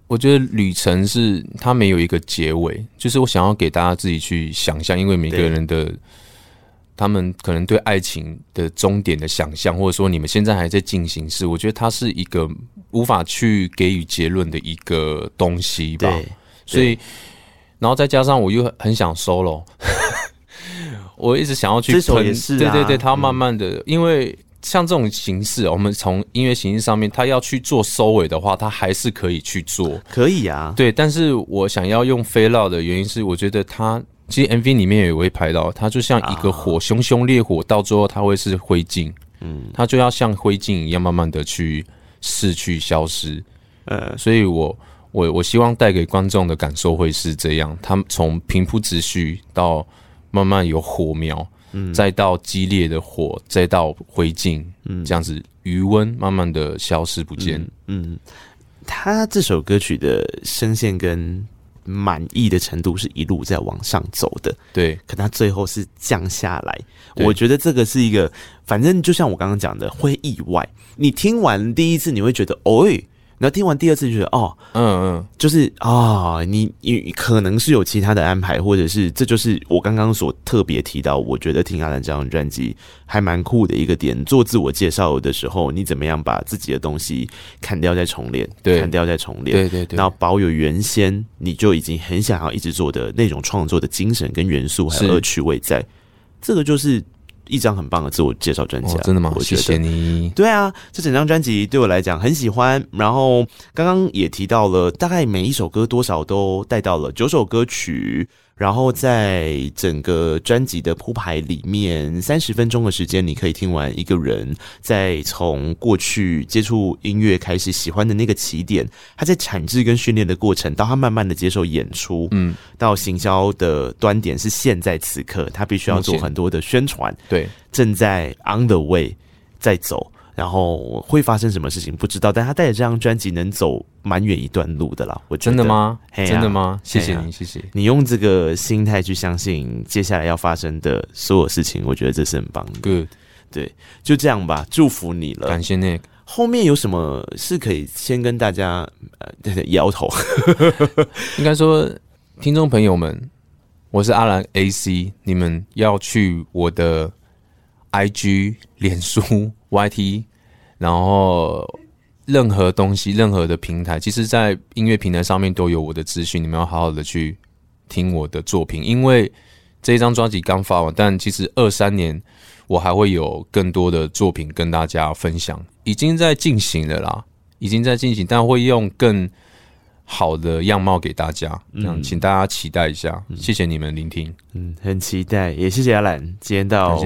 我觉得旅程是它没有一个结尾，就是我想要给大家自己去想象，因为每个人的他们可能对爱情的终点的想象，或者说你们现在还在进行式，我觉得它是一个无法去给予结论的一个东西吧。所以，然后再加上我又很想 solo。我一直想要去这也是、啊、对对对，他要慢慢的，嗯、因为像这种形式，我们从音乐形式上面，他要去做收尾的话，他还是可以去做，可以啊，对。但是我想要用 fade out 的原因是，我觉得他其实 MV 里面也会拍到，它就像一个火，熊熊烈火，到最后它会是灰烬，嗯，它就要像灰烬一样，慢慢的去逝去、消失，呃，所以我我我希望带给观众的感受会是这样，他们从平铺直叙到。慢慢有火苗，嗯，再到激烈的火，再到灰烬，嗯，这样子余温慢慢的消失不见，嗯，嗯，他这首歌曲的声线跟满意的程度是一路在往上走的，对，可他最后是降下来，我觉得这个是一个，反正就像我刚刚讲的，会意外，你听完第一次你会觉得，哦、欸。然后听完第二次就觉得哦，嗯嗯，就是啊、哦，你你可能是有其他的安排，或者是这就是我刚刚所特别提到，我觉得听阿兰这张专辑还蛮酷的一个点。做自我介绍的时候，你怎么样把自己的东西砍掉再重练，对，砍掉再重练，对对对，然后保有原先你就已经很想要一直做的那种创作的精神跟元素还有恶趣味在，这个就是。一张很棒的自我介绍专辑，真的吗？我觉得谢谢你。对啊，这整张专辑对我来讲很喜欢。然后刚刚也提到了，大概每一首歌多少都带到了九首歌曲。然后在整个专辑的铺排里面，三十分钟的时间，你可以听完一个人在从过去接触音乐开始喜欢的那个起点，他在产制跟训练的过程，到他慢慢的接受演出，嗯，到行销的端点是现在此刻，他必须要做很多的宣传，对，正在 on the way 在走。然后会发生什么事情不知道，但他带着这张专辑能走蛮远一段路的啦。我觉得。真的吗？啊、真的吗？谢谢你，啊、谢谢你用这个心态去相信接下来要发生的所有事情，我觉得这是很棒的。Good，对，就这样吧，祝福你了。感谢 Nick。后面有什么是可以先跟大家呃摇头？应该说，听众朋友们，我是阿兰 AC，你们要去我的 IG、脸书。YT，然后任何东西、任何的平台，其实，在音乐平台上面都有我的资讯，你们要好好的去听我的作品。因为这一张专辑刚发完，但其实二三年我还会有更多的作品跟大家分享，已经在进行了啦，已经在进行，但会用更好的样貌给大家，这样，请大家期待一下。嗯、谢谢你们聆听，嗯，很期待，也谢谢阿兰今天到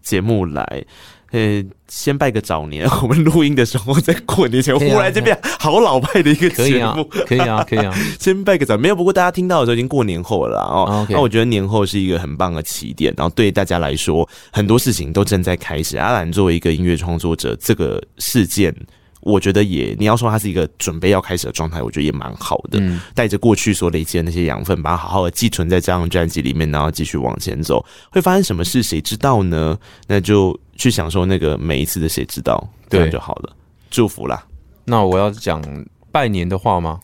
节目来。呃，先拜个早年。我们录音的时候在过年前，忽然这边好老派的一个节目，可以啊，可以啊。先拜个早，没有。不过大家听到的时候已经过年后了哦。那我觉得年后是一个很棒的起点，然后对大家来说，很多事情都正在开始。阿兰作为一个音乐创作者，这个事件。我觉得也，你要说它是一个准备要开始的状态，我觉得也蛮好的。嗯，带着过去所累积的那些养分，把它好好的寄存在这张专辑里面，然后继续往前走，会发生什么事，谁知道呢？那就去享受那个每一次的谁知道，这样就好了。祝福啦！那我要讲拜年的话吗？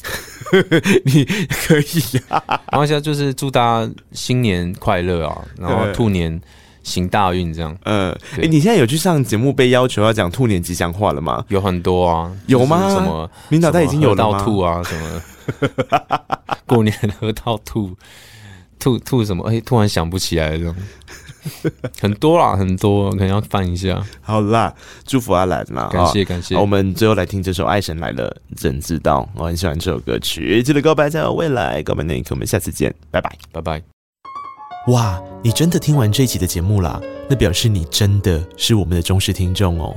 你可以啊。然后现在就是祝大家新年快乐啊，然后兔年。行大运这样，嗯，哎、欸，你现在有去上节目被要求要讲兔年吉祥话了吗？有很多啊，有吗？什么领导他已经有到吐啊，什么 过年喝到吐，吐吐什么？哎、欸，突然想不起来了 很多啦，很多，可能要翻一下。好啦，祝福阿兰啦，感谢感谢。我们最后来听这首《爱神来了》，怎知道？我很喜欢这首歌曲，记得告白才有未来，告白那一刻，我们下次见，拜拜，拜拜。哇，你真的听完这一集的节目啦？那表示你真的是我们的忠实听众哦，